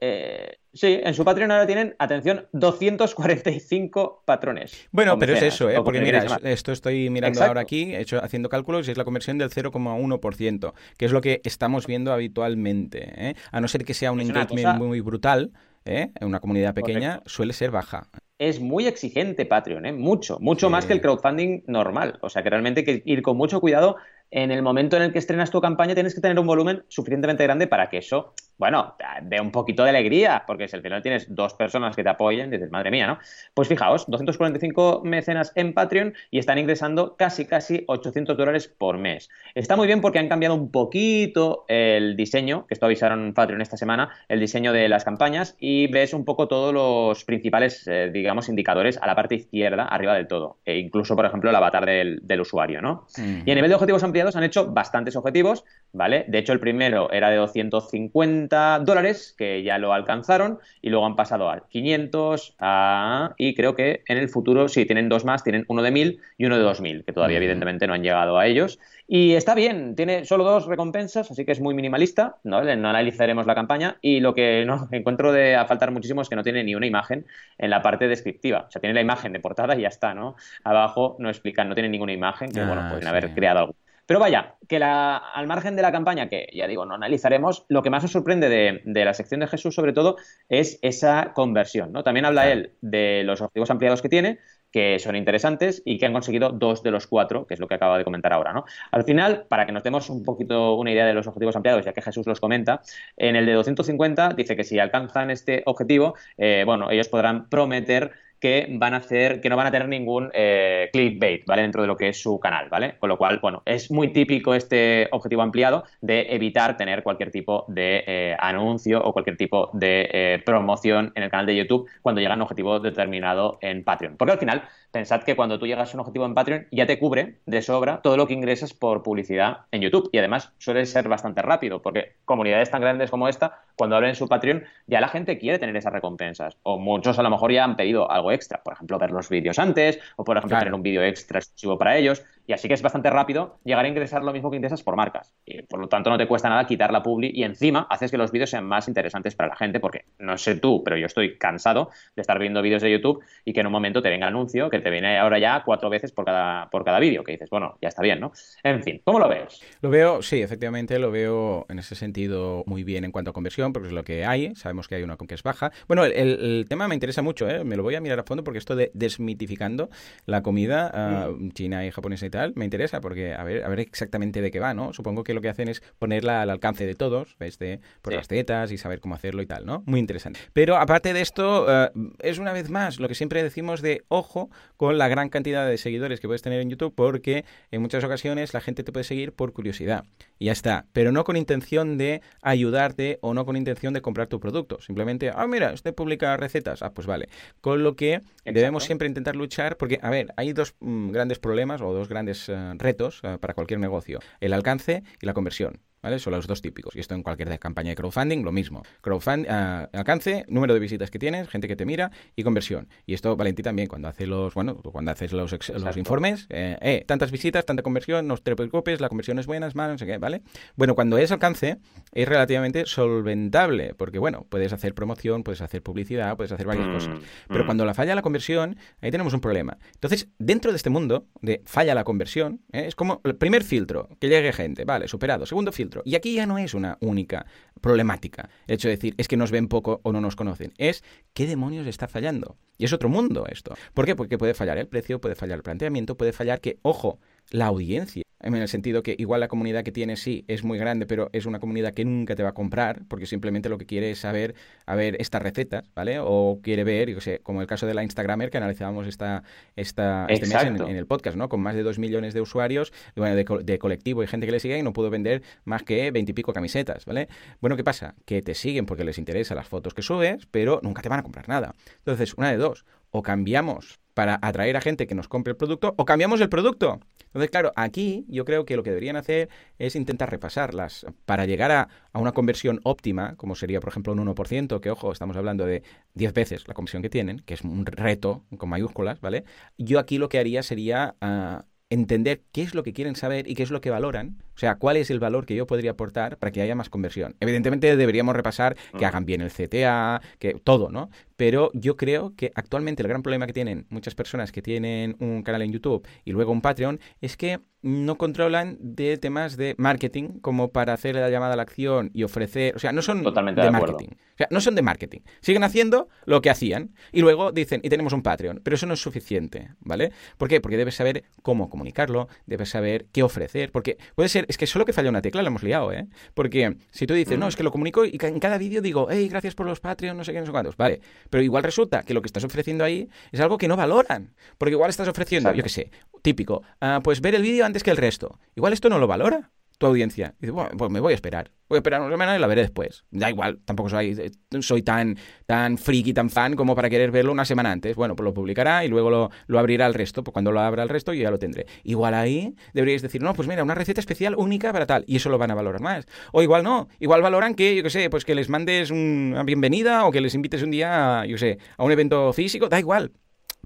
Eh, sí, en su Patreon ahora tienen, atención, 245 patrones. Bueno, pero es eso, ¿eh? porque mira, esto estoy mirando ahora aquí, hecho, haciendo cálculos, y es la conversión del 0,1%, que es lo que estamos viendo habitualmente. ¿eh? A no ser que sea un engagement muy brutal, ¿eh? en una comunidad pequeña, suele ser baja. Es muy exigente Patreon, ¿eh? mucho, mucho más que el crowdfunding normal. O sea que realmente hay que ir con mucho cuidado. En el momento en el que estrenas tu campaña tienes que tener un volumen suficientemente grande para que eso bueno, de un poquito de alegría, porque si al final tienes dos personas que te apoyen, dices, madre mía, ¿no? Pues fijaos, 245 mecenas en Patreon y están ingresando casi, casi 800 dólares por mes. Está muy bien porque han cambiado un poquito el diseño, que esto avisaron Patreon esta semana, el diseño de las campañas y ves un poco todos los principales, eh, digamos, indicadores a la parte izquierda, arriba del todo, e incluso, por ejemplo, el avatar del, usuario, ¿no? Y a nivel de objetivos ampliados han hecho bastantes objetivos, ¿vale? De hecho, el primero era de 250 dólares, que ya lo alcanzaron, y luego han pasado a 500, a... y creo que en el futuro, si tienen dos más, tienen uno de 1000 y uno de 2000, que todavía evidentemente no han llegado a ellos. Y está bien, tiene solo dos recompensas, así que es muy minimalista, ¿no? no analizaremos la campaña, y lo que no encuentro de a faltar muchísimo es que no tiene ni una imagen en la parte descriptiva, o sea, tiene la imagen de portada y ya está, ¿no? Abajo no explican, no tiene ninguna imagen, que bueno, ah, pueden haber creado algo Pero vaya, que la, al margen de la campaña, que ya digo, no analizaremos, lo que más nos sorprende de, de la sección de Jesús, sobre todo, es esa conversión. ¿no? También habla él de los objetivos ampliados que tiene, que son interesantes y que han conseguido dos de los cuatro, que es lo que acaba de comentar ahora. ¿no? Al final, para que nos demos un poquito una idea de los objetivos ampliados, ya que Jesús los comenta, en el de 250 dice que si alcanzan este objetivo, eh, bueno, ellos podrán prometer que van a hacer, que no van a tener ningún eh, clickbait, ¿vale? Dentro de lo que es su canal, ¿vale? Con lo cual, bueno, es muy típico este objetivo ampliado de evitar tener cualquier tipo de eh, anuncio o cualquier tipo de eh, promoción en el canal de YouTube cuando llega a un objetivo determinado en Patreon. Porque al final, pensad que cuando tú llegas a un objetivo en Patreon ya te cubre de sobra todo lo que ingresas por publicidad en YouTube. Y además suele ser bastante rápido, porque comunidades tan grandes como esta, cuando abren su Patreon, ya la gente quiere tener esas recompensas. O muchos a lo mejor ya han pedido algo extra. Por ejemplo, ver los vídeos antes o, por ejemplo, tener un vídeo extra exclusivo para ellos. Y así que es bastante rápido llegar a ingresar lo mismo que ingresas por marcas. Y por lo tanto no te cuesta nada quitar la publi y encima haces que los vídeos sean más interesantes para la gente porque no sé tú, pero yo estoy cansado de estar viendo vídeos de YouTube y que en un momento te venga anuncio que te viene ahora ya cuatro veces por cada, por cada vídeo, que dices, bueno, ya está bien, ¿no? En fin, ¿cómo lo ves? Lo veo, sí, efectivamente lo veo en ese sentido muy bien en cuanto a conversión porque es lo que hay, sabemos que hay una con que es baja. Bueno, el, tema me interesa mucho, ¿eh? me lo voy a mirar a fondo porque esto de desmitificando la comida ah, china y japonesa y tal, me interesa porque a ver, a ver exactamente de qué va, ¿no? Supongo que lo que hacen es ponerla al alcance de todos, ¿ves? De, por las tetas y saber cómo hacerlo y tal, ¿no? Muy interesante. Pero aparte de esto, ah, es una vez más lo que siempre decimos de ojo con la gran cantidad de seguidores que puedes tener en YouTube porque en muchas ocasiones la gente te puede seguir por curiosidad. Y ya está. Pero no con intención de ayudarte o no con intención de comprar tu producto. Simplemente, ah, mira, este publica recetas. Ah, pues vale. Con lo que debemos siempre intentar luchar porque, a ver, hay dos mm, grandes problemas o dos grandes eh, retos eh, para cualquier negocio. El alcance y la conversión. Son los dos típicos. Y esto en cualquier campaña de crowdfunding, lo mismo. Crowdfunding, ah, alcance, número de visitas que tienes, gente que te mira y conversión. Y esto Valentín también cuando hace los, bueno, cuando haces los, los informes, eh, eh, tantas visitas, tanta conversión, no te preocupes, la conversión es buena, es mala, no sé qué, ¿vale? Bueno, cuando es alcance, es relativamente solventable, porque bueno, puedes hacer promoción, puedes hacer publicidad, puedes hacer varias cosas. Mm, Pero mm. cuando la falla la conversión, ahí tenemos un problema. Entonces, dentro de este mundo de falla la conversión, ¿eh? es como el primer filtro, que llegue gente, vale, superado. Segundo filtro, y aquí ya no es una única problemática. El hecho de decir, es que nos ven poco o no nos conocen. Es, ¿qué demonios está fallando? Y es otro mundo esto. ¿Por qué? Porque puede fallar el precio, puede fallar el planteamiento, puede fallar que, ojo, la audiencia en el sentido que igual la comunidad que tienes sí es muy grande, pero es una comunidad que nunca te va a comprar, porque simplemente lo que quiere es saber, a ver, estas recetas, ¿vale? O quiere ver, yo sé, como el caso de la Instagramer que analizábamos esta, esta, este mes en, el podcast, ¿no? Con más de dos millones de usuarios, bueno, de, colectivo y gente que le sigue y no pudo vender más que veintipico camisetas, ¿vale? Bueno, ¿qué pasa? Que te siguen porque les interesa las fotos que subes, pero nunca te van a comprar nada. Entonces, una de dos, o cambiamos para atraer a gente que nos compre el producto, o cambiamos el producto. Entonces, claro, aquí yo creo que lo que deberían hacer es intentar repasarlas para llegar a, una conversión óptima, como sería, por ejemplo, un 1%, que, ojo, estamos hablando de 10 veces la conversión que tienen, que es un reto con mayúsculas, ¿vale? Yo aquí lo que haría sería... Ah, entender qué es lo que quieren saber y qué es lo que valoran, o sea, cuál es el valor que yo podría aportar para que haya más conversión. Evidentemente deberíamos repasar que mm. hagan bien el CTA, que todo, ¿no? Pero yo creo que actualmente el gran problema que tienen muchas personas que tienen un canal en YouTube y luego un Patreon es que no controlan de temas de marketing como para hacer la llamada a la acción y ofrecer, o sea, no son Totalmente de, marketing. O sea, no son de marketing. Siguen haciendo lo que hacían y luego dicen, y tenemos un Patreon, pero eso no es suficiente, ¿vale? ¿Por qué? Porque debes saber cómo comunicarlo, debes saber qué ofrecer, porque puede ser, es que solo que falla una tecla la hemos liado, ¿eh? Porque si tú dices, no, es que lo comunico y en cada vídeo digo, hey, gracias por los Patreon, no sé qué, no sé cuántos, vale, pero igual resulta que lo que estás ofreciendo ahí es algo que no valoran, porque igual estás ofreciendo, yo qué sé, típico, ah, pues ver el vídeo antes que el resto. Igual esto no lo valora tu audiencia. Dice, pues me voy a esperar. Voy a esperar una semana y la veré después. Da igual, tampoco soy, eh, soy tan, tan friki, tan fan como para querer verlo una semana antes. Bueno, pues lo publicará y luego lo, lo abrirá al resto. Pues cuando lo abra el resto yo ya lo tendré. Igual ahí deberíais decir, no, pues mira, una receta especial única para tal. Y eso lo van a valorar más. O igual no. Igual valoran que, yo qué sé, pues que les mandes una bienvenida o que les invites un día, yo sé, a un evento físico. Da igual.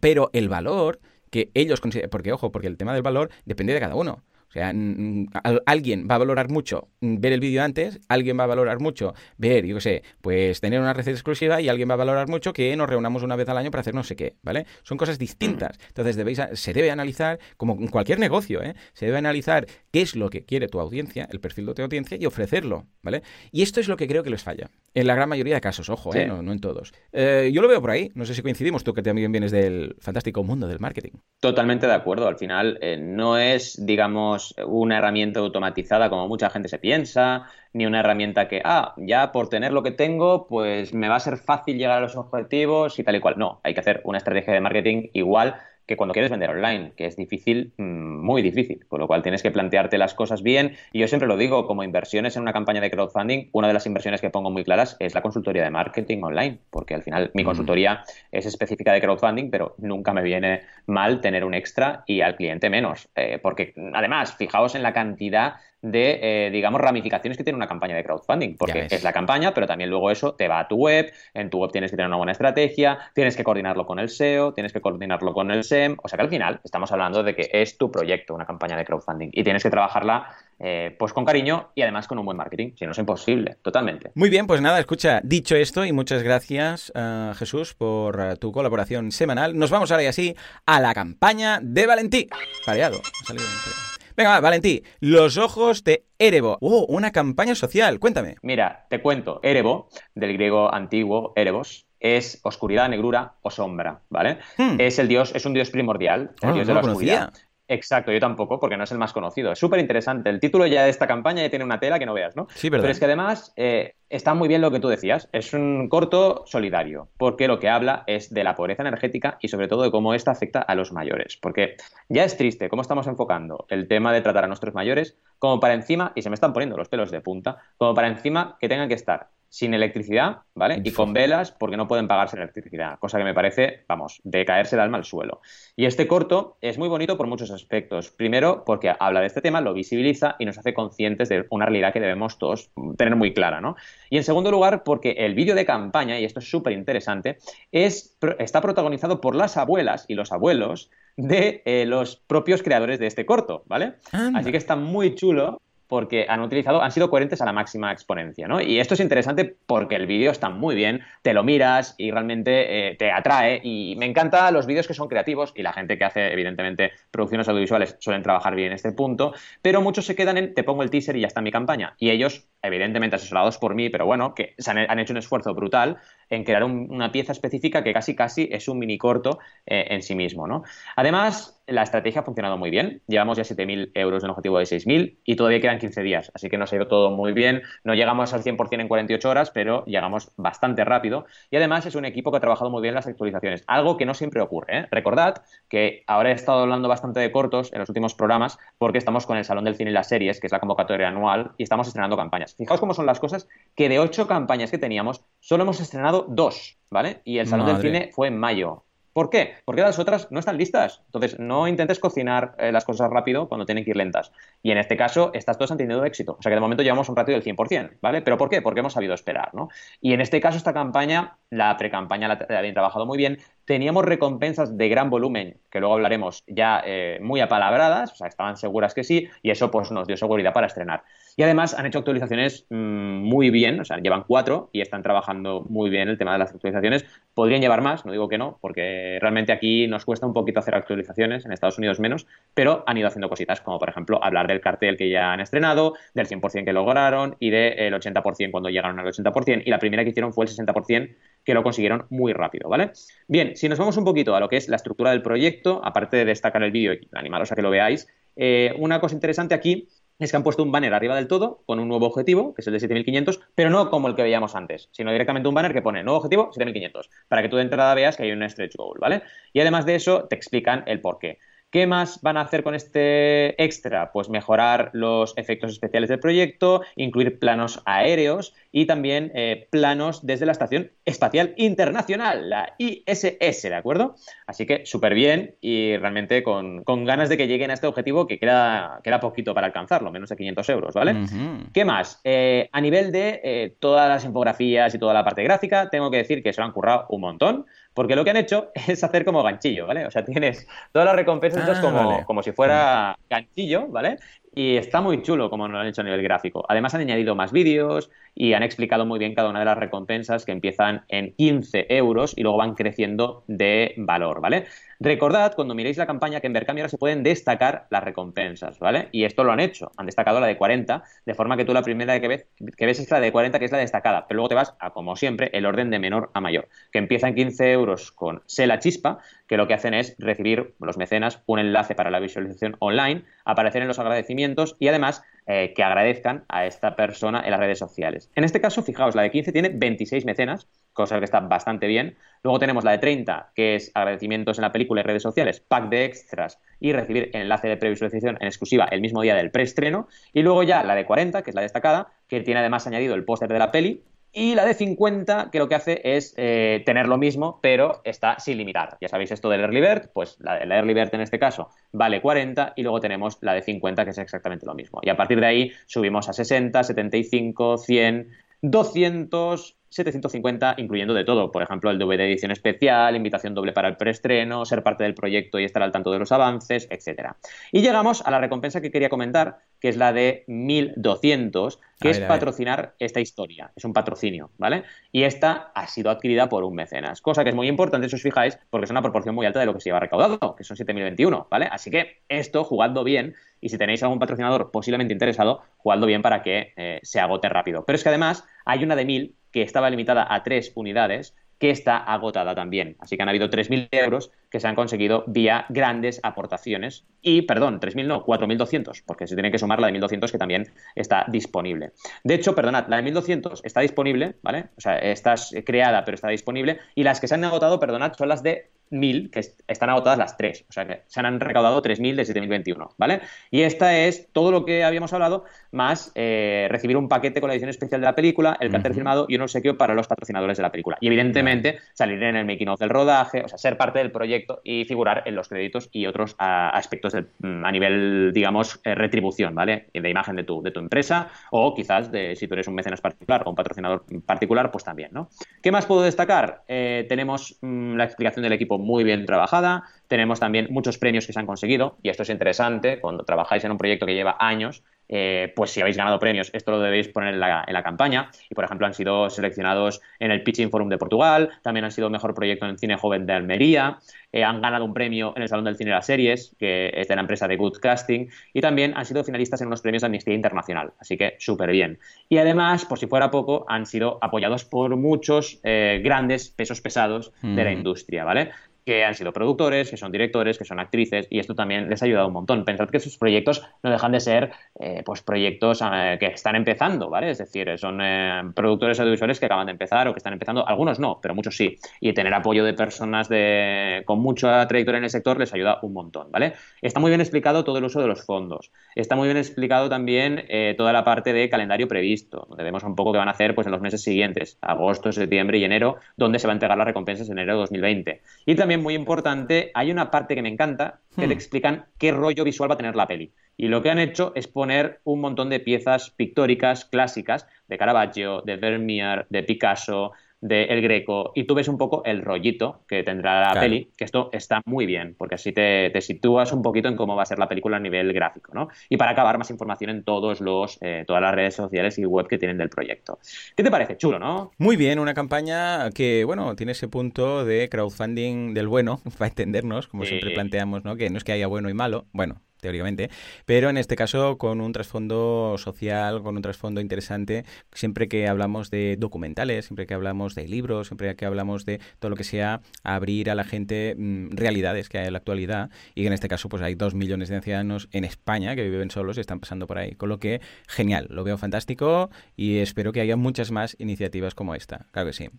Pero el valor que ellos consideran, porque ojo, porque el tema del valor depende de cada uno. O sea, alguien va a valorar mucho ver el vídeo antes, alguien va a valorar mucho ver, yo qué sé, pues tener una receta exclusiva y alguien va a valorar mucho que nos reunamos una vez al año para hacer no sé qué, ¿vale? Son cosas distintas. Entonces debéis, se debe analizar, como en cualquier negocio, ¿eh? Se debe analizar qué es lo que quiere tu audiencia, el perfil de tu audiencia y ofrecerlo, ¿vale? Y esto es lo que creo que les falla. En la gran mayoría de casos, ojo, ¿eh? no, en todos. Eh, yo lo veo por ahí, no sé si coincidimos tú que también vienes del fantástico mundo del marketing. Totalmente de acuerdo, al final eh, no es, digamos, una herramienta automatizada como mucha gente se piensa, ni una herramienta que, ah, ya por tener lo que tengo, pues me va a ser fácil llegar a los objetivos y tal y cual. No, hay que hacer una estrategia de marketing igual que cuando quieres vender online, que es difícil, mm, muy difícil, con lo cual tienes que plantearte las cosas bien. Y yo siempre lo digo, como inversiones en una campaña de crowdfunding, una de las inversiones que pongo muy claras es la consultoría de marketing online, porque al final mi mm. consultoría es específica de crowdfunding, pero nunca me viene mal tener un extra y al cliente menos, eh, porque además, fijaos en la cantidad de, eh, digamos, ramificaciones que tiene una campaña de crowdfunding, porque es la campaña, pero también luego eso te va a tu web, en tu web tienes que tener una buena estrategia, tienes que coordinarlo con el SEO, tienes que coordinarlo con el SEM, o sea que al final estamos hablando de que es tu proyecto, una campaña de crowdfunding, y tienes que trabajarla eh, pues con cariño y además con un buen marketing, si no es imposible, totalmente. Muy bien, pues nada, escucha, dicho esto, y muchas gracias uh, Jesús por tu colaboración semanal, nos vamos ahora y así a la campaña de Valentí. Variado, ha salido Venga, Valentí, los ojos de Erebo. ¡Oh, una campaña social! Cuéntame. Mira, te cuento. Erebo, del griego antiguo, Erebos, es oscuridad, negrura o sombra, ¿vale? Hmm. Es el dios, es un dios primordial, el ah, dios de la oscuridad. Exacto, yo tampoco, porque no es el más conocido. Es súper interesante. El título ya de esta campaña ya tiene una tela que no veas, ¿no? Sí, verdad. Pero es que además eh, está muy bien lo que tú decías. Es un corto solidario, porque lo que habla es de la pobreza energética y sobre todo de cómo esta afecta a los mayores. Porque ya es triste cómo estamos enfocando el tema de tratar a nuestros mayores como para encima, y se me están poniendo los pelos de punta, como para encima que tengan que estar sin electricidad, ¿vale? Y con velas porque no pueden pagarse la electricidad, cosa que me parece, vamos, de caerse el alma al suelo. Y este corto es muy bonito por muchos aspectos. Primero, porque habla de este tema, lo visibiliza y nos hace conscientes de una realidad que debemos todos tener muy clara, ¿no? Y en segundo lugar, porque el vídeo de campaña, y esto es súper interesante, es, está protagonizado por las abuelas y los abuelos de eh, los propios creadores de este corto, ¿vale? Así que está muy chulo porque han utilizado, han sido coherentes a la máxima exponencia, ¿no? Y esto es interesante porque el vídeo está muy bien, te lo miras y realmente eh, te atrae y me encantan los vídeos que son creativos y la gente que hace, evidentemente, producciones audiovisuales suelen trabajar bien en este punto, pero muchos se quedan en te pongo el teaser y ya está mi campaña. Y ellos, evidentemente asesorados por mí, pero bueno, que han, han hecho un esfuerzo brutal en crear una pieza específica que casi casi es un mini corto eh, en sí mismo, ¿no? Además, la estrategia ha funcionado muy bien. Llevamos ya 7.000 euros de un objetivo de 6.000 y todavía quedan 15 días. Así que nos ha ido todo muy bien. No llegamos al 100% en 48 horas, pero llegamos bastante rápido. Y además es un equipo que ha trabajado muy bien las actualizaciones. Algo que no siempre ocurre. ¿eh? Recordad que ahora he estado hablando bastante de cortos en los últimos programas porque estamos con el Salón del Cine y las Series, que es la convocatoria anual, y estamos estrenando campañas. Fijaos cómo son las cosas, que de ocho campañas que teníamos, solo hemos estrenado dos, ¿vale? Y el Salón del Cine fue en mayo. ¿Por qué? Porque las otras no están listas. Entonces, no intentes cocinar eh, las cosas rápido cuando tienen que ir lentas. Y en este caso, estas dos han tenido éxito. O sea que de momento llevamos un ratio del 100%, ¿vale? ¿Pero por qué? Porque hemos sabido esperar, ¿no? Y en este caso, esta campaña, la pre-campaña la, habían trabajado muy bien. Teníamos recompensas de gran volumen, que luego hablaremos ya eh, muy apalabradas, o sea, estaban seguras que sí, y eso pues nos dio seguridad para estrenar. Y además han hecho actualizaciones mm, muy bien, o sea, llevan cuatro y están trabajando muy bien el tema de las actualizaciones. Podrían llevar más, no digo que no, porque realmente aquí nos cuesta un poquito hacer actualizaciones, en Estados Unidos menos, pero han ido haciendo cositas como, por ejemplo, hablar del cartel que ya han estrenado, del 100% que lograron y del 80% cuando llegaron al 80%. Y la primera que hicieron fue el 60% que lo consiguieron muy rápido, ¿vale? Bien, si nos vamos un poquito a lo que es la estructura del proyecto, aparte de destacar el vídeo y animaros a que lo veáis, eh, una cosa interesante aquí es que han puesto un banner arriba del todo con un nuevo objetivo, que es el de 7500, pero no como el que veíamos antes, sino directamente un banner que pone nuevo objetivo 7500, para que tú de entrada veas que hay un stretch goal, ¿vale? Y además de eso, te explican el por qué. ¿Qué más van a hacer con este extra? Pues mejorar los efectos especiales del proyecto, incluir planos aéreos y también eh, planos desde la Estación Espacial Internacional, la ISS, ¿de acuerdo? Así que súper bien y realmente con, ganas de que lleguen a este objetivo que queda, queda poquito para alcanzarlo, menos de 500 euros, ¿vale? ¿Qué más? Eh, a nivel de eh, todas las infografías y toda la parte gráfica, tengo que decir que se lo han currado un montón Porque lo que han hecho es hacer como ganchillo, ¿vale? O sea, tienes todas las recompensas ah, como, como si fuera ganchillo, ¿vale? Y está muy chulo como lo han hecho a nivel gráfico. Además han añadido más vídeos y han explicado muy bien cada una de las recompensas que empiezan en 15 euros y luego van creciendo de valor, ¿vale? Recordad cuando miréis la campaña que en Berkami ahora se pueden destacar las recompensas, ¿vale? Y esto lo han hecho, han destacado la de 40, de forma que tú la primera que ves, que ves es la de 40, que es la destacada, pero luego te vas a, como siempre, el orden de menor a mayor, que empieza en 15 euros con Sela Chispa, que lo que hacen es recibir los mecenas un enlace para la visualización online, aparecer en los agradecimientos y además eh, que agradezcan a esta persona en las redes sociales. En este caso, fijaos, la de 15 tiene 26 mecenas, cosa que está bastante bien. Luego tenemos la de 30, que es agradecimientos en la película y redes sociales, pack de extras y recibir enlace de previsualización en exclusiva el mismo día del preestreno. Y luego ya la de 40, que es la destacada, que tiene además añadido el póster de la peli, y la de 50, que lo que hace es eh, tener lo mismo, pero está sin limitar. Ya sabéis esto del Early Bird, pues la, la, Early Bird en este caso vale 40 y luego tenemos la de 50, que es exactamente lo mismo. Y a partir de ahí subimos a 60, 75, 100, 200, 750, incluyendo de todo. Por ejemplo, el DVD edición especial, invitación doble para el preestreno, ser parte del proyecto y estar al tanto de los avances, etc. Y llegamos a la recompensa que quería comentar, que es la de 1200, que es patrocinar esta historia. Es un patrocinio, ¿vale? Y esta ha sido adquirida por un mecenas, cosa que es muy importante si os fijáis, porque es una proporción muy alta de lo que se lleva recaudado, que son 7021, ¿vale? Así que esto, jugando bien, y si tenéis algún patrocinador posiblemente interesado, jugando bien para que eh, se agote rápido. Pero es que además hay una de 1000 que estaba limitada a tres unidades, que está agotada también. Así que han habido 3.000 euros que se han conseguido vía grandes aportaciones. Y, perdón, 3.000 no, 4.200, porque se tiene que sumar la de 1.200 que también está disponible. De hecho, perdonad, la de 1.200 está disponible, ¿vale? O sea, está creada, pero está disponible. Y las que se han agotado, perdonad, son las de 1.000, que están agotadas las tres. O sea, que se han recaudado 3.000 de 7.021, ¿vale? Y esta es todo lo que habíamos hablado, más eh, recibir un paquete con la edición especial de la película, el cartel firmado y un obsequio para los patrocinadores de la película. Y evidentemente salir en el making of del rodaje, o sea, ser parte del proyecto y figurar en los créditos y otros aspectos mm, a nivel, digamos, eh, retribución, ¿vale? De imagen de tu, de tu empresa o quizás de si tú eres un mecenas particular o un patrocinador particular, pues también, ¿no? ¿Qué más puedo destacar? Eh, tenemos mm, la explicación del equipo muy bien trabajada, tenemos también muchos premios que se han conseguido y esto es interesante cuando trabajáis en un proyecto que lleva años eh, pues si habéis ganado premios, esto lo debéis poner en la, en la, campaña. Y, por ejemplo, han sido seleccionados en el Pitching Forum de Portugal, también han sido mejor proyecto en cine joven de Almería, eh, han ganado un premio en el Salón del Cine de las Series, que es de la empresa de Good Casting, y también han sido finalistas en unos premios de Amnistía Internacional. Así que súper bien. Y además, por si fuera poco, han sido apoyados por muchos eh, grandes pesos pesados de la industria, ¿vale? Que han sido productores, que son directores, que son actrices, y esto también les ha ayudado un montón. Pensad que sus proyectos no dejan de ser eh, pues proyectos eh, que están empezando, ¿vale? Es decir, son eh, productores audiovisuales que acaban de empezar o que están empezando, algunos no, pero muchos sí. Y tener apoyo de personas de, con mucha trayectoria en el sector les ayuda un montón, ¿vale? Está muy bien explicado todo el uso de los fondos. Está muy bien explicado también toda la parte de calendario previsto, donde vemos un poco qué van a hacer pues, en los meses siguientes, agosto, septiembre y enero, donde se va a entregar las recompensas en enero de 2020. Y también muy importante, hay una parte que me encanta, que te hmm. explican qué rollo visual va a tener la peli. Y lo que han hecho es poner un montón de piezas pictóricas clásicas de Caravaggio, de Vermeer, de Picasso, de El Greco y tú ves un poco el rollito que tendrá la peli, que esto está muy bien, porque así te, sitúas un poquito en cómo va a ser la película a nivel gráfico, ¿no? Y para acabar, más información en todos los, eh, todas las redes sociales y web que tienen del proyecto. ¿Qué te parece? Chulo, ¿no? Muy bien, una campaña que, bueno, tiene ese punto de crowdfunding del bueno, para entendernos, como siempre planteamos, ¿no? Que no es que haya bueno y malo, bueno, teóricamente, pero en este caso con un trasfondo social, con un trasfondo interesante, siempre que hablamos de documentales, siempre que hablamos de libros, siempre que hablamos de todo lo que sea abrir a la gente mm, realidades que hay en la actualidad y que en este caso pues hay dos millones de ancianos en España que viven solos y están pasando por ahí, con lo que genial, lo veo fantástico y espero que haya muchas más iniciativas como esta, claro que sí.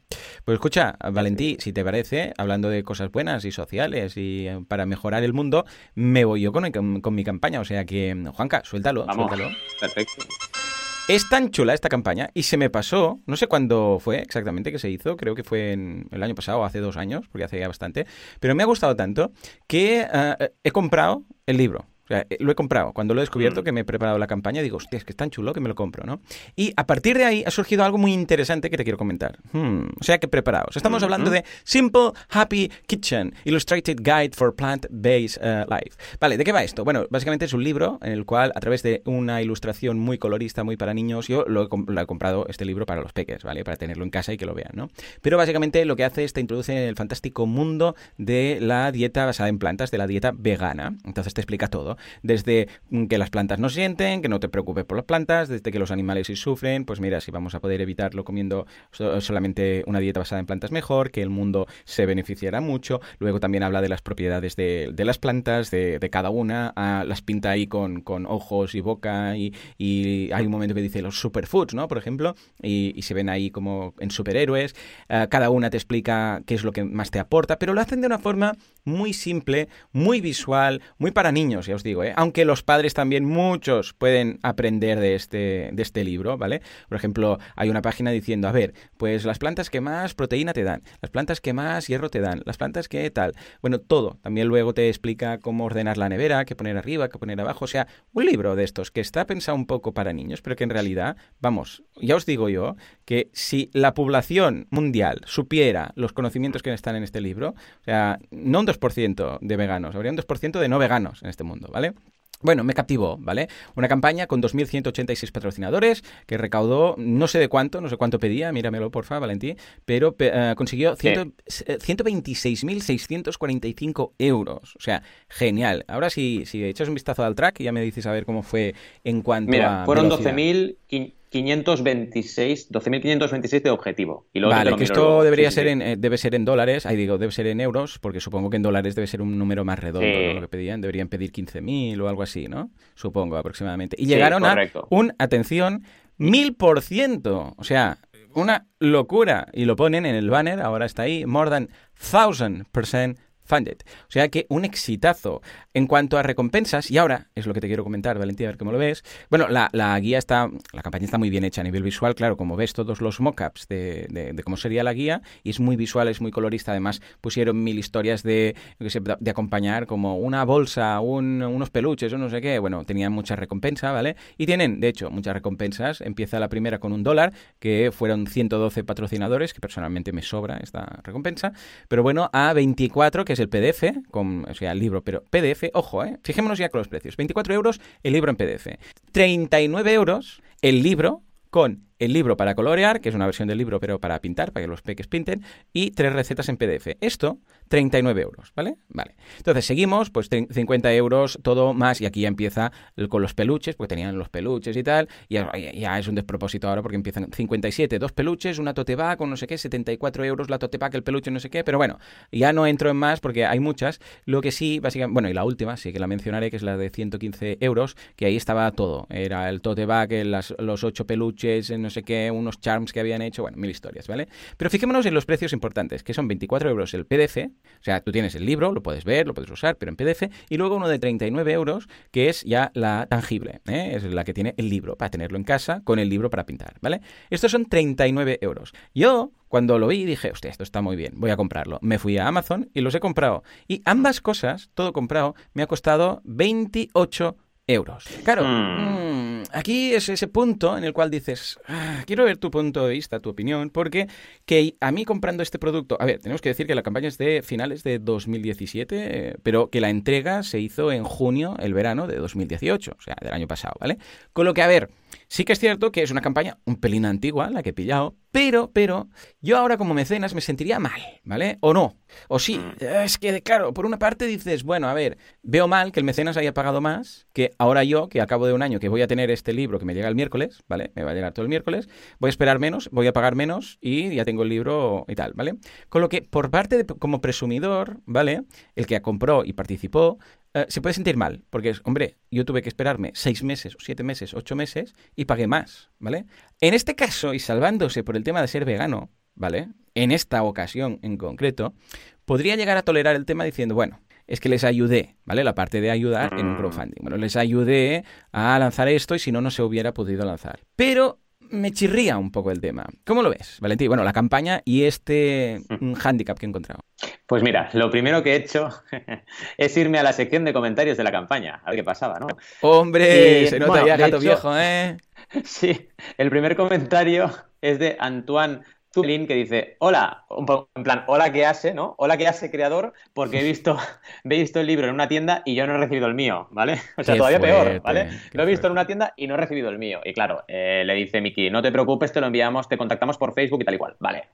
Pues escucha, Valentí, si te parece, hablando de cosas buenas y sociales y eh, para mejorar el mundo, me voy yo con, con mi campaña. O sea que, Juanca, suéltalo, suéltalo. Perfecto. Es tan chula esta campaña y se me pasó, no sé cuándo fue exactamente que se hizo, creo que fue en el año pasado hace dos años, porque hace ya bastante, pero me ha gustado tanto que eh, he comprado el libro sea, eh, lo he comprado. Cuando lo he descubierto, mm. que me he preparado la campaña, digo, hostia, es que es tan chulo que me lo compro, ¿no? Y a partir de ahí ha surgido algo muy interesante que te quiero comentar. Hmm, o sea que preparaos. Estamos hablando de Simple Happy Kitchen, Illustrated Guide for Plant-Based uh, Life. Vale, ¿de qué va esto? Bueno, básicamente es un libro en el cual, a través de una ilustración muy colorista, muy para niños, yo lo he, comprado este libro para los peques, ¿vale? Para tenerlo en casa y que lo vean, ¿no? Pero básicamente lo que hace es te introduce en el fantástico mundo de la dieta basada en plantas, de la dieta vegana. Entonces te explica todo. Desde que las plantas no sienten, que no te preocupes por las plantas, desde que los animales sí sufren, pues mira, si vamos a poder evitarlo comiendo solamente una dieta basada en plantas mejor, que el mundo se beneficiará mucho. Luego también habla de las propiedades de, las plantas, de, cada una. Ah, las pinta ahí con, ojos y boca y, hay un momento que dice los superfoods, ¿no? Por ejemplo, y, se ven ahí como en superhéroes. Ah, cada una te explica qué es lo que más te aporta, pero lo hacen de una forma muy simple, muy visual, muy para niños, ya os digo, ¿eh? aunque los padres también, muchos, pueden aprender de este, de este libro, ¿vale? Por ejemplo, hay una página diciendo, a ver, pues las plantas que más proteína te dan, las plantas que más hierro te dan, las plantas que tal, bueno, todo. También luego te explica cómo ordenar la nevera, qué poner arriba, qué poner abajo, o sea, un libro de estos que está pensado un poco para niños, pero que en realidad, vamos, ya os digo yo que si la población mundial supiera los conocimientos que están en este libro, o sea, no un 2% de veganos, habría un 2% de no veganos en este mundo, ¿vale? Bueno, me captivó, ¿vale? Una campaña con 2.186 patrocinadores que recaudó no sé de cuánto, no sé cuánto pedía, míramelo porfa, Valentín, pero uh, consiguió 126.645 eh, euros. O sea, genial. Ahora si, si echas un vistazo al track, ya me dices a ver cómo fue en cuanto Mira, fueron 12.000 526, 12.526 de objetivo. Y vale, que esto debería ser en, eh, debe ser en dólares, ahí digo, debe ser en euros, porque supongo que en dólares debe ser un número más redondo lo que pedían, deberían pedir 15.000 o algo así, ¿no? Supongo, aproximadamente. Y llegaron a un, atención, mil por ciento, o sea, una locura. Y lo ponen en el banner, ahora está ahí, more than 1000% O sea que un exitazo. En cuanto a recompensas, y ahora es lo que te quiero comentar, Valentín, a ver cómo lo ves. Bueno, la, guía está, la campaña está muy bien hecha a nivel visual, claro, como ves todos los mockups de, de, cómo sería la guía, y es muy visual, es muy colorista. Además, pusieron mil historias de, de acompañar, como una bolsa, unos peluches, o no sé qué. Bueno, tenían mucha recompensa, ¿vale? Y tienen, de hecho, muchas recompensas. Empieza la primera con un dólar, que fueron 112 patrocinadores, que personalmente me sobra esta recompensa. Pero bueno, a 24, que es el PDF, con, o sea, el libro, pero PDF ojo, ¿eh? fijémonos ya con los precios. 24 euros el libro en PDF. 39 euros el libro con el libro para colorear, que es una versión del libro pero para pintar, para que los peques pinten, y tres recetas en PDF. Esto, 39 euros, ¿vale? Vale. Entonces seguimos, pues 50 euros, todo más, y aquí ya empieza con los peluches, porque tenían los peluches y tal, y ya, es un despropósito ahora porque empiezan 57, dos peluches, una tote bag con no sé qué, 74 euros la tote bag, el peluche no sé qué, pero bueno, ya no entro en más porque hay muchas. Lo que sí, básicamente, bueno, y la última, sí que la mencionaré, que es la de 115 euros, que ahí estaba todo. Era el tote bag, los ocho peluches, no sé qué, unos charms que habían hecho, bueno, mil historias, ¿vale? Pero fijémonos en los precios importantes, que son 24 euros el PDF, o sea, tú tienes el libro, lo puedes ver, lo puedes usar, pero en PDF, y luego uno de 39 euros, que es ya la tangible, ¿eh? es la que tiene el libro, para tenerlo en casa, con el libro para pintar, ¿vale? Estos son 39 euros. Yo, cuando lo vi, dije, hostia, esto está muy bien, voy a comprarlo. Me fui a Amazon y los he comprado. Y ambas cosas, todo comprado, me ha costado 28 euros. Claro, hmm. mm, aquí es ese punto en el cual dices, ah, quiero ver tu punto de vista, tu opinión, porque que a mí comprando este producto, a ver, tenemos que decir que la campaña es de finales de 2017, eh, pero que la entrega se hizo en junio, el verano de 2018, o sea, del año pasado, ¿vale? Con lo que, a ver, Sí que es cierto que es una campaña un pelín antigua, la que he pillado, pero, pero, yo ahora como mecenas me sentiría mal, ¿vale? O no. O sí, mm. es que, claro, por una parte dices, bueno, a ver, veo mal que el mecenas haya pagado más, que ahora yo, que al cabo de un año que voy a tener este libro que me llega el miércoles, ¿vale? Me va a llegar todo el miércoles, voy a esperar menos, voy a pagar menos y ya tengo el libro y tal, ¿vale? Con lo que, por parte de, como presumidor, ¿vale? El que compró y participó, eh, se puede sentir mal, porque es, hombre, yo tuve que esperarme seis meses, o siete meses, ocho meses y pagué más, ¿vale? En este caso, y salvándose por el tema de ser vegano, ¿vale? En esta ocasión en concreto, podría llegar a tolerar el tema diciendo, bueno, es que les ayudé, ¿vale? La parte de ayudar en un crowdfunding. Bueno, les ayudé a lanzar esto y si no, no se hubiera podido lanzar. Pero me chirría un poco el tema. ¿Cómo lo ves, Valentín? Bueno, la campaña y este handicap que he encontrado. Pues mira, lo primero que he hecho es irme a la sección de comentarios de la campaña, a ver qué pasaba, ¿no? Hombre, se nota ya gato viejo, ¿eh? Sí, el primer comentario es de Antoine Zulin que dice, hola, en plan, hola que hace, ¿no? Hola que hace creador, porque he visto, he visto el libro en una tienda y yo no he recibido el mío, ¿vale? O sea, todavía peor, ¿vale? Lo he visto en una tienda y no he recibido el mío. Y claro, eh, le dice Miki, no te preocupes, te lo enviamos, te contactamos por Facebook y tal y cual. Vale.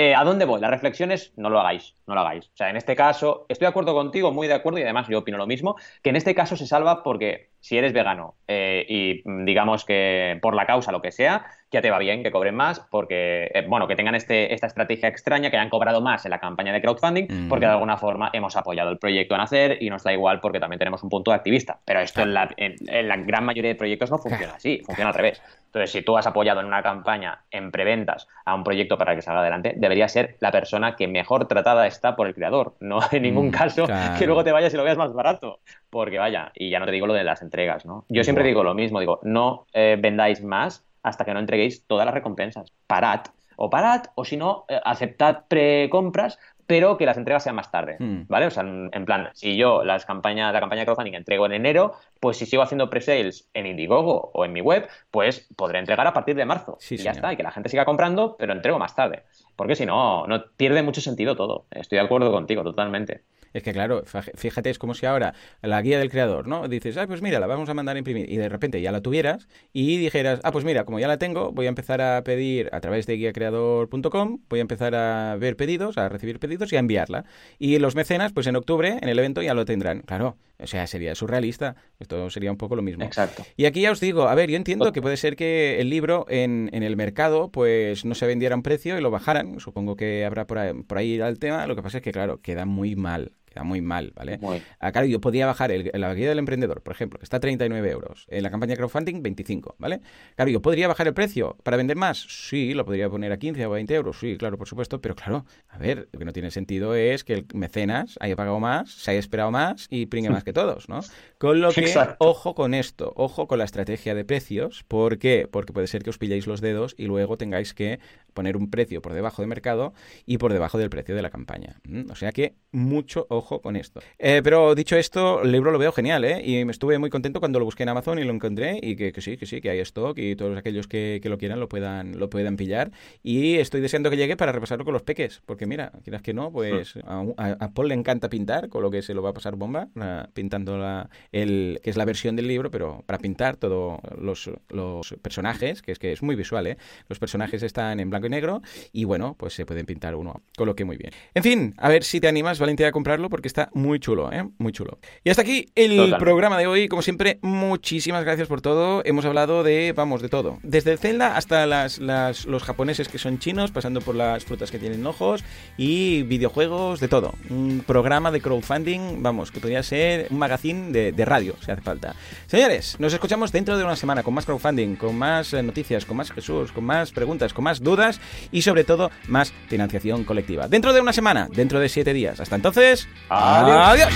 Eh, ¿A dónde voy? Las reflexiones no lo hagáis, no lo hagáis. O sea, en este caso, estoy de acuerdo contigo, muy de acuerdo, y además yo opino lo mismo, que en este caso se salva porque si eres vegano eh, y mm, digamos que por la causa, lo que sea, ya te va bien que cobren más porque, eh, bueno, que tengan este, esta estrategia extraña, que hayan cobrado más en la campaña de crowdfunding, porque de alguna forma hemos apoyado el proyecto a nacer y nos da igual porque también tenemos un punto de activista. Pero esto en la, en la gran mayoría de proyectos no funciona así, funciona al revés. Entonces, si tú has apoyado en una campaña en preventas a un proyecto para que salga adelante, debería ser la persona que mejor tratada está por el creador. No en ningún mm, caso que luego te vayas y lo veas más barato. Porque vaya, y ya no te digo lo de las entregas, ¿no? Yo siempre digo lo mismo, digo, no eh, vendáis más hasta que no entreguéis todas las recompensas. Parad. O parad, o si no, eh, aceptad precompras pero que las entregas sean más tarde, hmm. ¿vale? O sea, en, plan, si yo las campañas, la campaña de crowdfunding entrego en enero, pues si sigo haciendo pre-sales en Indiegogo o en mi web, pues podré entregar a partir de marzo. y ya está, y que la gente siga comprando, pero entrego más tarde. Porque si no, no pierde mucho sentido todo. Estoy de acuerdo contigo, totalmente. Es que claro, fíjate, es como si ahora la guía del creador, ¿no? Dices, ah, pues mira, la vamos a mandar a imprimir. Y de repente ya la tuvieras y dijeras, ah, pues mira, como ya la tengo, voy a empezar a pedir a través de guiacreador.com, voy a empezar a ver pedidos, a recibir pedidos y a enviarla. Y los mecenas, pues en octubre, en el evento, ya lo tendrán. Claro, o sea, sería surrealista. Esto sería un poco lo mismo. Exacto. Y aquí ya os digo, a ver, yo entiendo que puede ser que el libro en, en el mercado, pues no se vendiera a un precio y lo bajaran. Supongo que habrá por ahí, por ahí el tema. Lo que pasa es que, claro, queda muy mal muy mal, ¿vale? Muy. Ah, claro, yo podía bajar el, la guía del emprendedor, por ejemplo, que está a 39 euros. En la campaña de crowdfunding, 25, ¿vale? Claro, yo podría bajar el precio para vender más. Sí, lo podría poner a 15 o 20 euros. Sí, claro, por supuesto. Pero claro, a ver, lo que no tiene sentido es que el mecenas haya pagado más, se haya esperado más y pringue más que todos, ¿no? Con lo que, ojo con esto, ojo con la estrategia de precios. ¿Por qué? Porque puede ser que os pilléis los dedos y luego tengáis que poner un precio por debajo de mercado y por debajo del precio de la campaña. O sea que mucho ojo con esto. Eh, pero dicho esto, el libro lo veo genial, ¿eh? Y me estuve muy contento cuando lo busqué en Amazon y lo encontré y que, sí, que sí, que hay stock y todos aquellos que, lo quieran lo puedan, lo puedan pillar. Y estoy deseando que llegue para repasarlo con los peques, porque mira, quieras que no, pues a, Paul le encanta pintar, con lo que se lo va a pasar bomba, pintando la, el, que es la versión del libro, pero para pintar todos los, los personajes, que es que es muy visual, ¿eh? Los personajes están en blanco negro y bueno, pues se pueden pintar uno, coloque muy bien. En fin, a ver si te animas, Valentina, a comprarlo porque está muy chulo, ¿eh? Muy chulo. Y hasta aquí el programa de hoy. Como siempre, muchísimas gracias por todo. Hemos hablado de, vamos, de todo. Desde Zelda hasta las, los japoneses que son chinos, pasando por las frutas que tienen ojos y videojuegos, de todo. Un programa de crowdfunding, vamos, que podría ser un magazine de, de radio, si hace falta. Señores, nos escuchamos dentro de una semana con más crowdfunding, con más eh, noticias, con más Jesús, con más preguntas, con más dudas y sobre todo más financiación colectiva. Dentro de una semana, dentro de siete días. Hasta entonces, Adiós. Adiós.